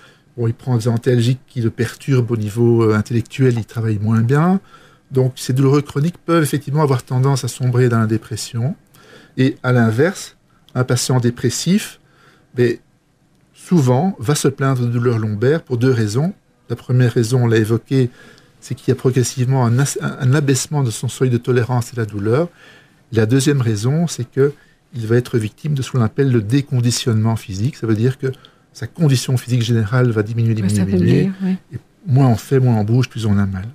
B: Il prend des antalgiques qui le perturbent au niveau euh, intellectuel, il travaille moins bien. Donc ces douleurs chroniques peuvent effectivement avoir tendance à sombrer dans la dépression. Et à l'inverse, un patient dépressif, ben, souvent, va se plaindre de douleurs lombaires pour deux raisons. La première raison, on l'a évoqué, c'est qu'il y a progressivement un, un, abaissement de son seuil de tolérance à la douleur. La deuxième raison, c'est qu'il il va être victime de ce qu'on appelle le déconditionnement physique. Ça veut dire que sa condition physique générale va diminuer, diminuer, diminuer. Et moins on fait, moins on bouge, plus on a mal.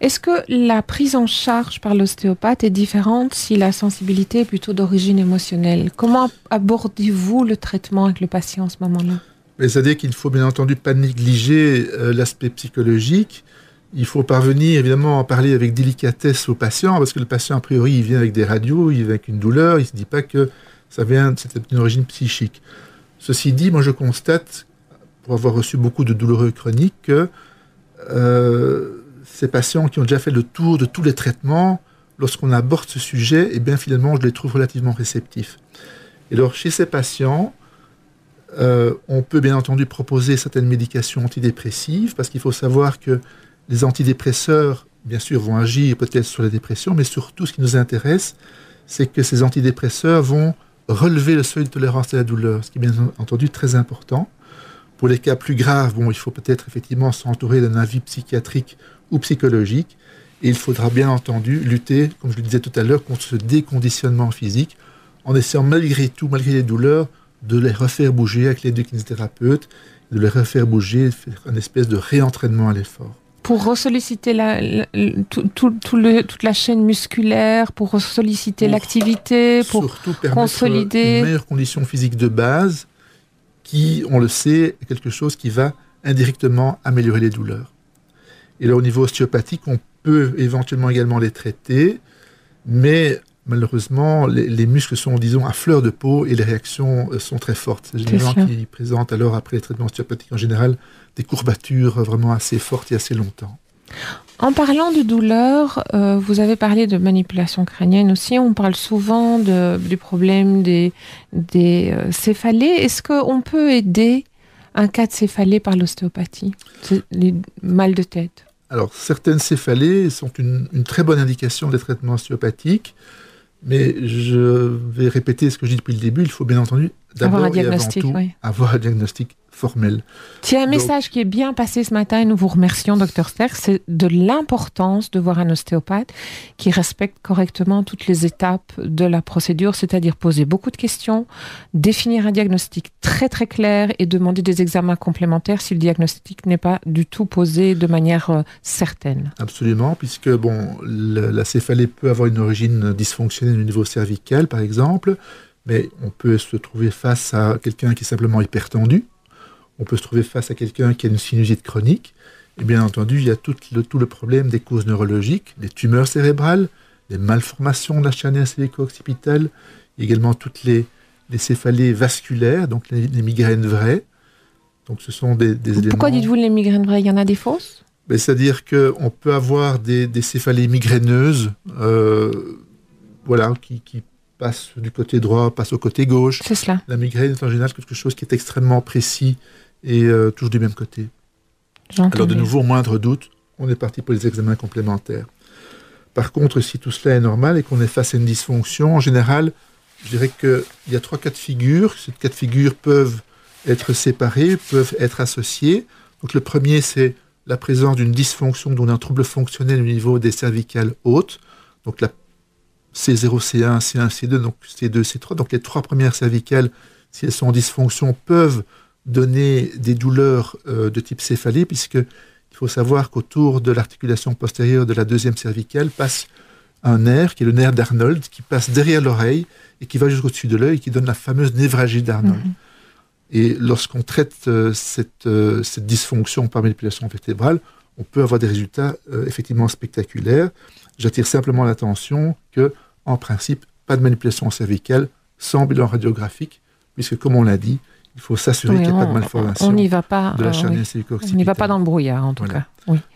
A: Est-ce que la prise en charge par l'ostéopathe est différente si la sensibilité est plutôt d'origine émotionnelle? Comment abordez-vous le traitement avec le patient à ce moment-là?
B: C'est-à-dire qu'il ne faut bien entendu pas négliger euh, l'aspect psychologique. Il faut parvenir évidemment à parler avec délicatesse au patient, parce que le patient, a priori, il vient avec des radios, il vient avec une douleur, il ne se dit pas que ça vient, c'est une origine psychique. Ceci dit, moi je constate, pour avoir reçu beaucoup de douloureux chroniques, que euh, ces patients qui ont déjà fait le tour de tous les traitements, lorsqu'on aborde ce sujet, eh bien finalement, je les trouve relativement réceptifs. Et alors, chez ces patients, euh, on peut bien entendu proposer certaines médications antidépressives, parce qu'il faut savoir que les antidépresseurs, bien sûr, vont agir peut-être sur la dépression, mais surtout, ce qui nous intéresse, c'est que ces antidépresseurs vont relever le seuil de tolérance à la douleur, ce qui est bien entendu très important. Pour les cas plus graves, bon, il faut peut-être effectivement s'entourer d'un avis psychiatrique ou psychologique. Et il faudra bien entendu lutter, comme je le disais tout à l'heure, contre ce déconditionnement physique, en essayant malgré tout, malgré les douleurs, de les refaire bouger avec les deux kinésithérapeutes, de les refaire bouger, faire une espèce de réentraînement à l'effort.
A: Pour ressolliciter la, toute la chaîne musculaire, pour ressolliciter l'activité, pour
B: surtout consolider. Une meilleure condition physique de base, qui, on le sait, est quelque chose qui va indirectement améliorer les douleurs. Et là, au niveau ostéopathique, on peut éventuellement également les traiter, mais malheureusement, les, muscles sont, disons, à fleur de peau et les réactions euh, sont très fortes. C'est des gens qui présentent alors, après les traitements ostéopathiques en général, des courbatures vraiment assez fortes et assez longtemps.
A: En parlant de douleur, euh, vous avez parlé de manipulation crânienne aussi. On parle souvent du problème des, des euh, céphalées. Est-ce qu'on peut aider un cas de céphalée par l'ostéopathie? Les mal de tête
B: alors, certaines céphalées sont une, très bonne indication des traitements ostéopathiques, mais je vais répéter ce que je dis depuis le début. Il faut bien entendu d'abord et avant tout avoir un diagnostic formel.
A: C'est un message qui est bien passé ce matin et nous vous remercions, docteur Sterck, c'est de l'importance de voir un ostéopathe qui respecte correctement toutes les étapes de la procédure, c'est-à-dire poser beaucoup de questions, définir un diagnostic très très clair et demander des examens complémentaires si le diagnostic n'est pas du tout posé de manière euh, certaine.
B: Absolument, puisque bon, la céphalée peut avoir une origine dysfonctionnelle au niveau cervical, par exemple, mais on peut se trouver face à quelqu'un qui est simplement hypertendu, on peut se trouver face à quelqu'un qui a une sinusite chronique. Et bien entendu, il y a tout le, tout le problème des causes neurologiques, des tumeurs cérébrales, des malformations de la chaîne occidentale également toutes les, les céphalées vasculaires, donc les, migraines vraies. Donc ce sont des.
A: Pourquoi dites-vous les migraines vraies? Il y en a des fausses?
B: Ben, C'est-à-dire qu'on peut avoir des, céphalées migraineuses, euh, voilà, qui, qui passent du côté droit, passent au côté gauche.
A: C'est cela.
B: La migraine est en général quelque chose qui est extrêmement précis et euh, toujours du même côté. Alors de nouveau, au moindre doute, on est parti pour les examens complémentaires. Par contre, si tout cela est normal et qu'on est face à une dysfonction, en général, je dirais qu'il y a trois cas de figure. Ces cas de figure peuvent être séparés, peuvent être associés. Donc le premier, c'est la présence d'une dysfonction, donc d'un trouble fonctionnel au niveau des cervicales hautes. Donc la C0, C1, C1, C2, donc C2, C3. Donc les trois premières cervicales, si elles sont en dysfonction, peuvent donner des douleurs euh, de type céphalée, puisque il faut savoir qu'autour de l'articulation postérieure de la deuxième cervicale passe un nerf, qui est le nerf d'Arnold, qui passe derrière l'oreille et qui va jusqu'au-dessus de l'œil, qui donne la fameuse névragie d'Arnold. Mhm. Et lorsqu'on traite euh, cette, euh, cette, dysfonction par manipulation vertébrale, on peut avoir des résultats effectivement spectaculaires. J'attire simplement l'attention que, en principe, pas de manipulation cervicale sans bilan radiographique, puisque, comme on l'a dit, il faut s'assurer qu'il n'y a pas de malformation
A: on n'y va pas,
B: de la
A: euh, On n'y va pas dans le brouillard, en tout cas.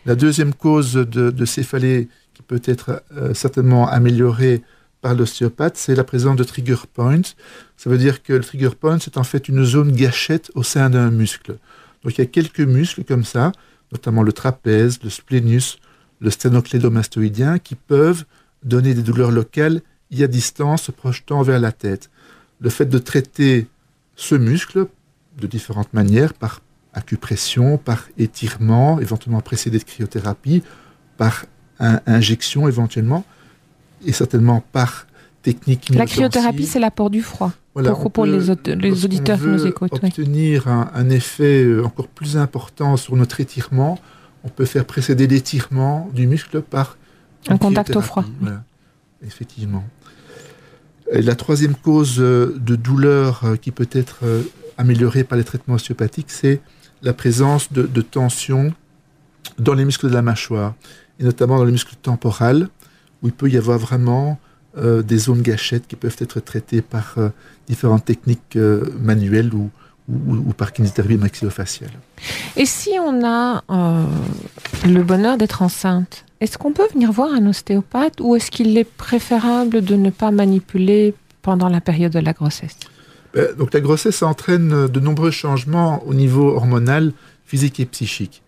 B: La deuxième cause de, céphalée qui peut être euh, certainement améliorée par l'ostéopathe, c'est la présence de trigger points. Ça veut dire que le trigger point, c'est en fait une zone gâchette au sein d'un muscle. Donc il y a quelques muscles comme ça, notamment le trapèze, le splénus, le sténoclédomastoïdien, qui peuvent donner des douleurs locales y à distance, se projetant vers la tête. Le fait de traiter ce muscle de différentes manières, par acupression, par étirement, éventuellement précédé de cryothérapie, par injection éventuellement, et certainement par techniques.
A: La cryothérapie, c'est l'apport du froid. Voilà, pour, les, auditeurs qui nous écoutent.
B: Obtenir un, effet euh, encore plus important sur notre étirement, on peut faire précéder l'étirement du muscle par
A: un contact au froid.
B: Effectivement. la troisième cause euh, de douleur euh, qui peut être améliorée par les traitements ostéopathiques, c'est la présence de, de tension dans les muscles de la mâchoire, et notamment dans les muscles temporales, où il peut y avoir vraiment euh, des zones gâchettes qui peuvent être traitées par euh, différentes techniques euh, manuelles ou, ou, par kinésithérapie maxillofaciale.
A: Et si on a le bonheur d'être enceinte, est-ce qu'on peut venir voir un ostéopathe ou est-ce qu'il est préférable de ne pas manipuler pendant la période de la grossesse?
B: Ben, Donc la grossesse entraîne de nombreux changements au niveau hormonal, physique et psychique.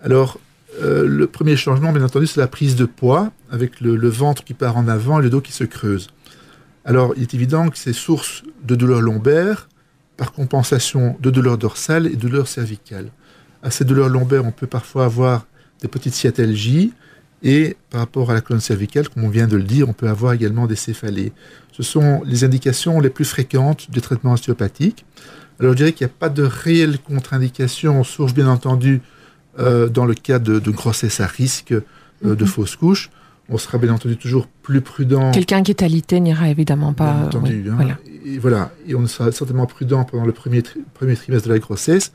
B: Alors, euh, le premier changement, bien entendu, c'est la prise de poids, avec le, ventre qui part en avant et le dos qui se creuse. Alors, il est évident que c'est source de douleurs lombaires, par compensation de douleurs dorsales et douleurs cervicales. À ces douleurs lombaires, on peut parfois avoir des petites sciatalgies, et par rapport à la colonne cervicale, comme on vient de le dire, on peut avoir également des céphalées. Ce sont les indications les plus fréquentes du traitement ostéopathique. Alors, je dirais qu'il n'y a pas de réelle contre-indication, source bien entendu euh, dans le cas de, grossesse à risque, euh, de mhm. fausse couche, on sera bien entendu toujours plus prudent.
A: Quelqu'un qui est alité n'ira évidemment pas.
B: Bien entendu. Hein. voilà. Et voilà. Et on sera certainement prudent pendant le premier, premier trimestre de la grossesse.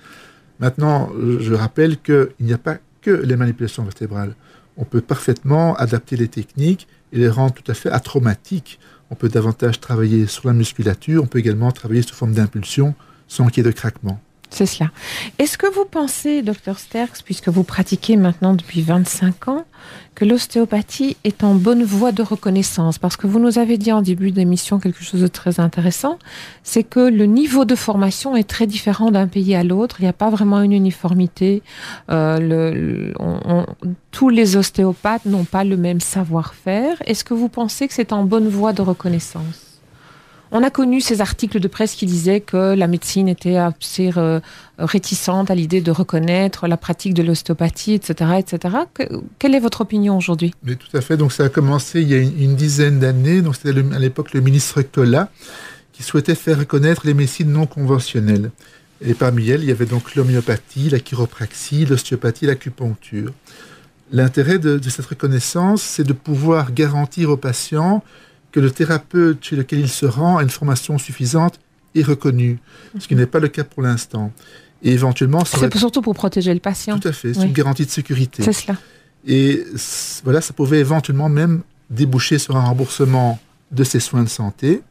B: Maintenant, je rappelle qu'il n'y a pas les manipulations vertébrales. On peut parfaitement adapter les techniques et les rendre tout à fait atraumatiques. On peut davantage travailler sur la musculature, on peut également travailler sous forme d'impulsion sans qu'il y ait de craquement.
A: C'est cela. Est-ce que vous pensez, docteur Sterks, puisque vous pratiquez maintenant depuis 25 ans, que l'ostéopathie est en bonne voie de reconnaissance? Parce que vous nous avez dit en début d'émission quelque chose de très intéressant, c'est que le niveau de formation est très différent d'un pays à l'autre. Il n'y a pas vraiment une uniformité. Euh, tous les ostéopathes n'ont pas le même savoir-faire. Est-ce que vous pensez que c'est en bonne voie de reconnaissance? On a connu ces articles de presse qui disaient que la médecine était assez euh, réticente à l'idée de reconnaître la pratique de l'ostéopathie, etc., etc. quelle est votre opinion aujourd'hui?
B: Mais tout à fait. Donc ça a commencé il y a une, dizaine d'années. Donc c'était à l'époque le ministre Collat qui souhaitait faire reconnaître les médecines non conventionnelles. Et parmi elles, il y avait donc l'homéopathie, la chiropraxie, l'ostéopathie, l'acupuncture. L'intérêt de cette reconnaissance, c'est de pouvoir garantir aux patients que le thérapeute chez lequel il se rend a une formation suffisante et reconnue, ce qui n'est pas le cas pour l'instant.
A: Et éventuellement, c'est surtout pour protéger le patient.
B: Tout à fait, c'est une garantie de sécurité.
A: C'est cela.
B: Et voilà, ça pouvait éventuellement même déboucher sur un remboursement de ses soins de santé.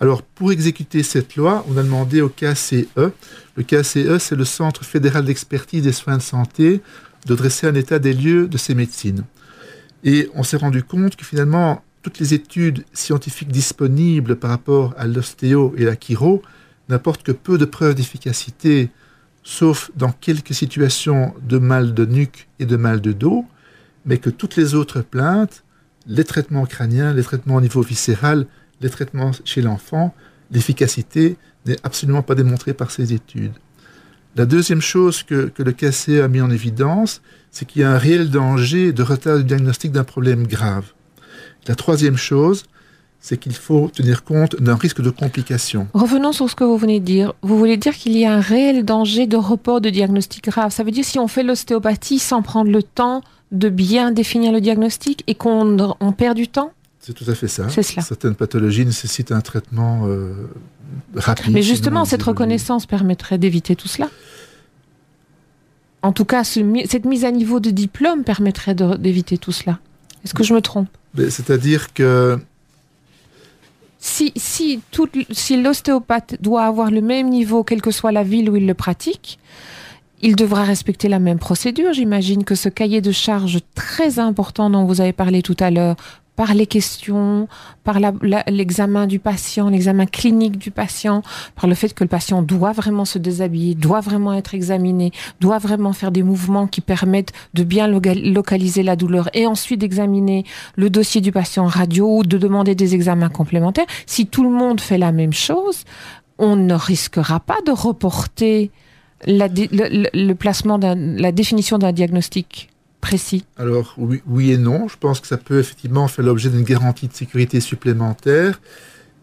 B: Alors, pour exécuter cette loi, on a demandé au KCE. Le KCE, c'est le Centre fédéral d'expertise des soins de santé, de dresser un état des lieux de ces médecines. Et on s'est rendu compte que finalement, toutes les études scientifiques disponibles par rapport à l'ostéo et la chiro n'apportent que peu de preuves d'efficacité, sauf dans quelques situations de mal de nuque et de mal de dos, mais que toutes les autres plaintes, les traitements crâniens, les traitements au niveau viscéral, les traitements chez l'enfant, l'efficacité n'est absolument pas démontrée par ces études. La deuxième chose que, que le KCE a mis en évidence, c'est qu'il y a un réel danger de retard du diagnostic d'un problème grave. La troisième chose, c'est qu'il faut tenir compte d'un risque de complication.
A: Revenons sur ce que vous venez de dire. Vous voulez dire qu'il y a un réel danger de report de diagnostic grave. Ça veut dire si on fait l'ostéopathie sans prendre le temps de bien définir le diagnostic et qu'on on perd du temps?
B: C'est tout à fait ça.
A: C'est cela.
B: Certaines pathologies nécessitent un traitement euh, rapide.
A: Mais justement, cette reconnaissance permettrait d'éviter tout cela en tout cas, cette mise à niveau de diplôme permettrait d'éviter tout cela. Est-ce que je me trompe?
B: C'est-à-dire que
A: si, si, l'ostéopathe doit avoir le même niveau, quelle que soit la ville où il le pratique, il devra respecter la même procédure. J'imagine que ce cahier de charge très important dont vous avez parlé tout à l'heure par les questions, par l'examen du patient, l'examen clinique du patient, par le fait que le patient doit vraiment se déshabiller, doit vraiment être examiné, doit vraiment faire des mouvements qui permettent de bien localiser la douleur et ensuite d'examiner le dossier du patient radio ou de demander des examens complémentaires. Si tout le monde fait la même chose, on ne risquera pas de reporter la, le, placement la définition d'un diagnostic précis
B: Alors oui, oui, et non. Je pense que ça peut effectivement faire l'objet d'une garantie de sécurité supplémentaire,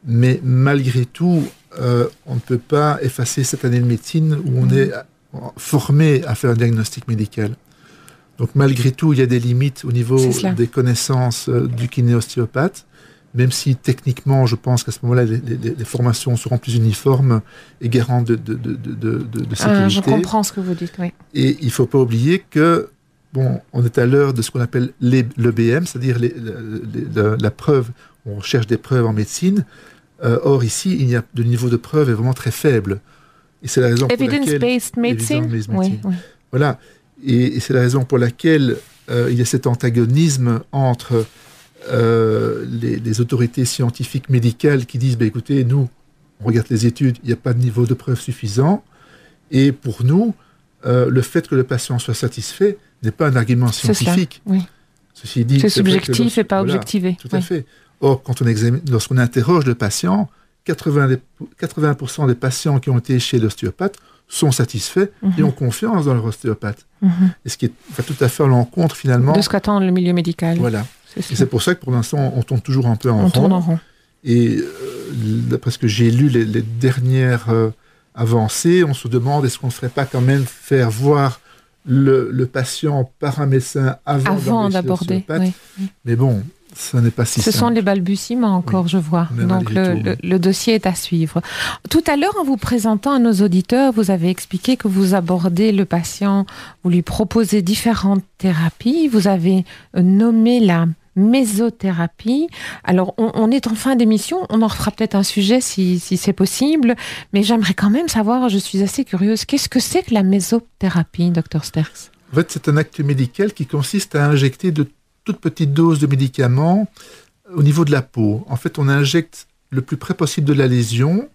B: mais malgré tout, euh, on ne peut pas effacer cette année de médecine où on mm. est formé à faire un diagnostic médical. Donc malgré tout, il y a des limites au niveau des connaissances euh, du kiné-ostéopathe, même si techniquement, je pense qu'à ce moment-là, les, formations seront plus uniformes et garantes de, de, de, de sécurité. Ah,
A: je comprends ce que vous dites, oui.
B: Et il ne faut pas oublier que, bon, on est à l'heure de ce qu'on appelle l'EBM, c'est-à-dire la, preuve, on cherche des preuves en médecine. Euh, or, ici, il y a de niveau de preuve est vraiment très faible.
A: Et c'est la raison pour laquelle... Evidence-based medicine oui, oui.
B: Voilà. Et, c'est la raison pour laquelle euh, il y a cet antagonisme entre euh, les, autorités scientifiques médicales qui disent, bah, écoutez, nous, on regarde les études, il n'y a pas de niveau de preuve suffisant. Et pour nous, le fait que le patient soit satisfait n'est pas un argument scientifique.
A: Oui. Ceci dit, c'est subjectif et pas objectivé.
B: Tout à fait. Or, quand on examine, lorsqu'on interroge le patient, 80%, 80 des patients qui ont été chez l'ostéopathe sont satisfaits et mhm. ont confiance dans leur ostéopathe. Mhm. Et ce qui est tout à fait à l'encontre finalement.
A: De ce qu'attend le milieu médical.
B: Voilà. Et c'est pour ça que pour l'instant, on tourne toujours un peu en on Tourne en rond. Et euh, d'après ce que j'ai lu, les, dernières euh, avancées, on se demande est-ce qu'on ne ferait pas quand même faire voir le, patient par un médecin avant,
A: avant d'aborder.
B: Mais bon, ce n'est pas si
A: Ce sont les balbutiements encore, je vois. Donc le, dossier est à suivre. Tout à l'heure, en vous présentant à nos auditeurs, vous avez expliqué que vous abordez le patient, vous lui proposez différentes thérapies. Vous avez nommé la mésothérapie. Alors, on, est en fin d'émission, on en refera peut-être un sujet si, si c'est possible, mais j'aimerais quand même savoir, je suis assez curieuse, qu'est-ce que c'est que la mésothérapie, docteur Sterks?
B: En fait, c'est un acte médical qui consiste à injecter de toute petite dose de médicaments au niveau de la peau. En fait, on injecte le plus près possible de la lésion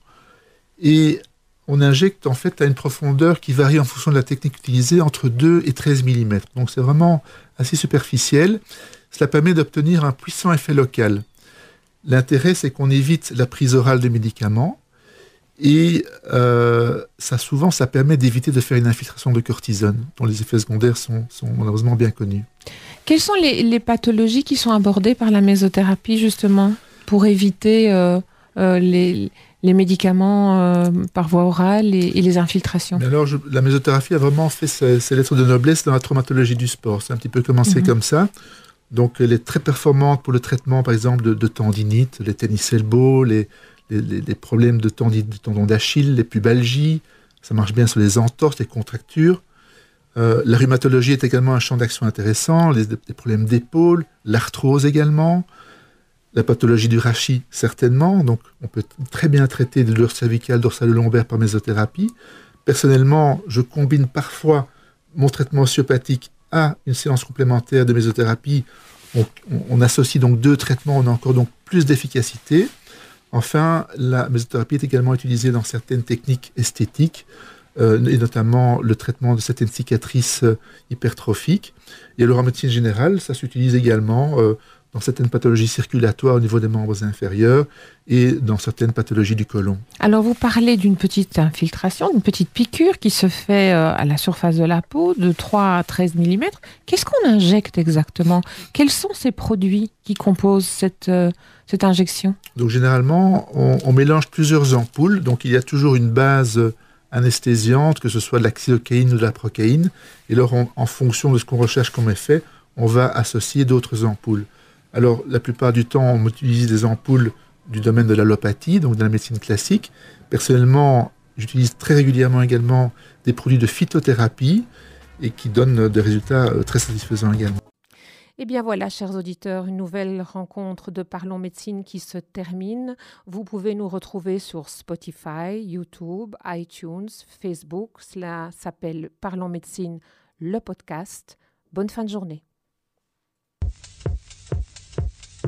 B: et on injecte en fait à une profondeur qui varie en fonction de la technique utilisée entre 2 et 13 mm. Donc c'est vraiment assez superficiel. Cela permet d'obtenir un puissant effet local. L'intérêt, c'est qu'on évite la prise orale de médicaments et euh, ça, souvent, ça permet d'éviter de faire une infiltration de cortisone, dont les effets secondaires sont, sont malheureusement bien connus.
A: Quelles sont les, pathologies qui sont abordées par la mésothérapie, justement, pour éviter euh, euh, les, médicaments par voie orale et, les infiltrations?
B: Alors, la mésothérapie a vraiment fait ses, lettres de noblesse dans la traumatologie du sport. C'est un petit peu commencé mhm. comme ça. Donc, elle est très performante pour le traitement, par exemple, de, tendinite, les tennis elbow, les, problèmes de, tendinite, de tendon d'Achille, les pubalgies. Ça marche bien sur les entorses, les contractures. Euh, la rhumatologie est également un champ d'action intéressant, les, problèmes d'épaule, l'arthrose également, la pathologie du rachis certainement, donc on peut très bien traiter de douleurs cervicales, dorsales lombaires par mésothérapie. Personnellement, je combine parfois mon traitement osteopathique à une séance complémentaire de mésothérapie. On, on associe donc deux traitements, on a encore donc plus d'efficacité. Enfin, la mésothérapie est également utilisée dans certaines techniques esthétiques euh, et notamment le traitement de certaines cicatrices euh, hypertrophiques. Et alors en médecine générale, ça s'utilise également euh, dans certaines pathologies circulatoires au niveau des membres inférieurs et dans certaines pathologies du côlon.
A: Alors vous parlez d'une petite infiltration, d'une petite piqûre qui se fait à la surface de la peau de 3 à 13 mm. Qu'est-ce qu'on injecte exactement? Quels sont ces produits qui composent cette, cette injection?
B: Donc généralement, on, on, mélange plusieurs ampoules. Donc il y a toujours une base anesthésiante, que ce soit de la xylocaïne ou de la procaïne. Et alors, en fonction de ce qu'on recherche comme effet, on va associer d'autres ampoules. Alors, la plupart du temps, on utilise des ampoules du domaine de l'allopathie, donc de la médecine classique. Personnellement, j'utilise très régulièrement également des produits de phytothérapie et qui donnent des résultats euh, très satisfaisants également.
A: Et eh bien voilà, chers auditeurs, une nouvelle rencontre de Parlons Médecine qui se termine. Vous pouvez nous retrouver sur Spotify, YouTube, iTunes, Facebook. Cela s'appelle Parlons Médecine, le podcast. Bonne fin de journée.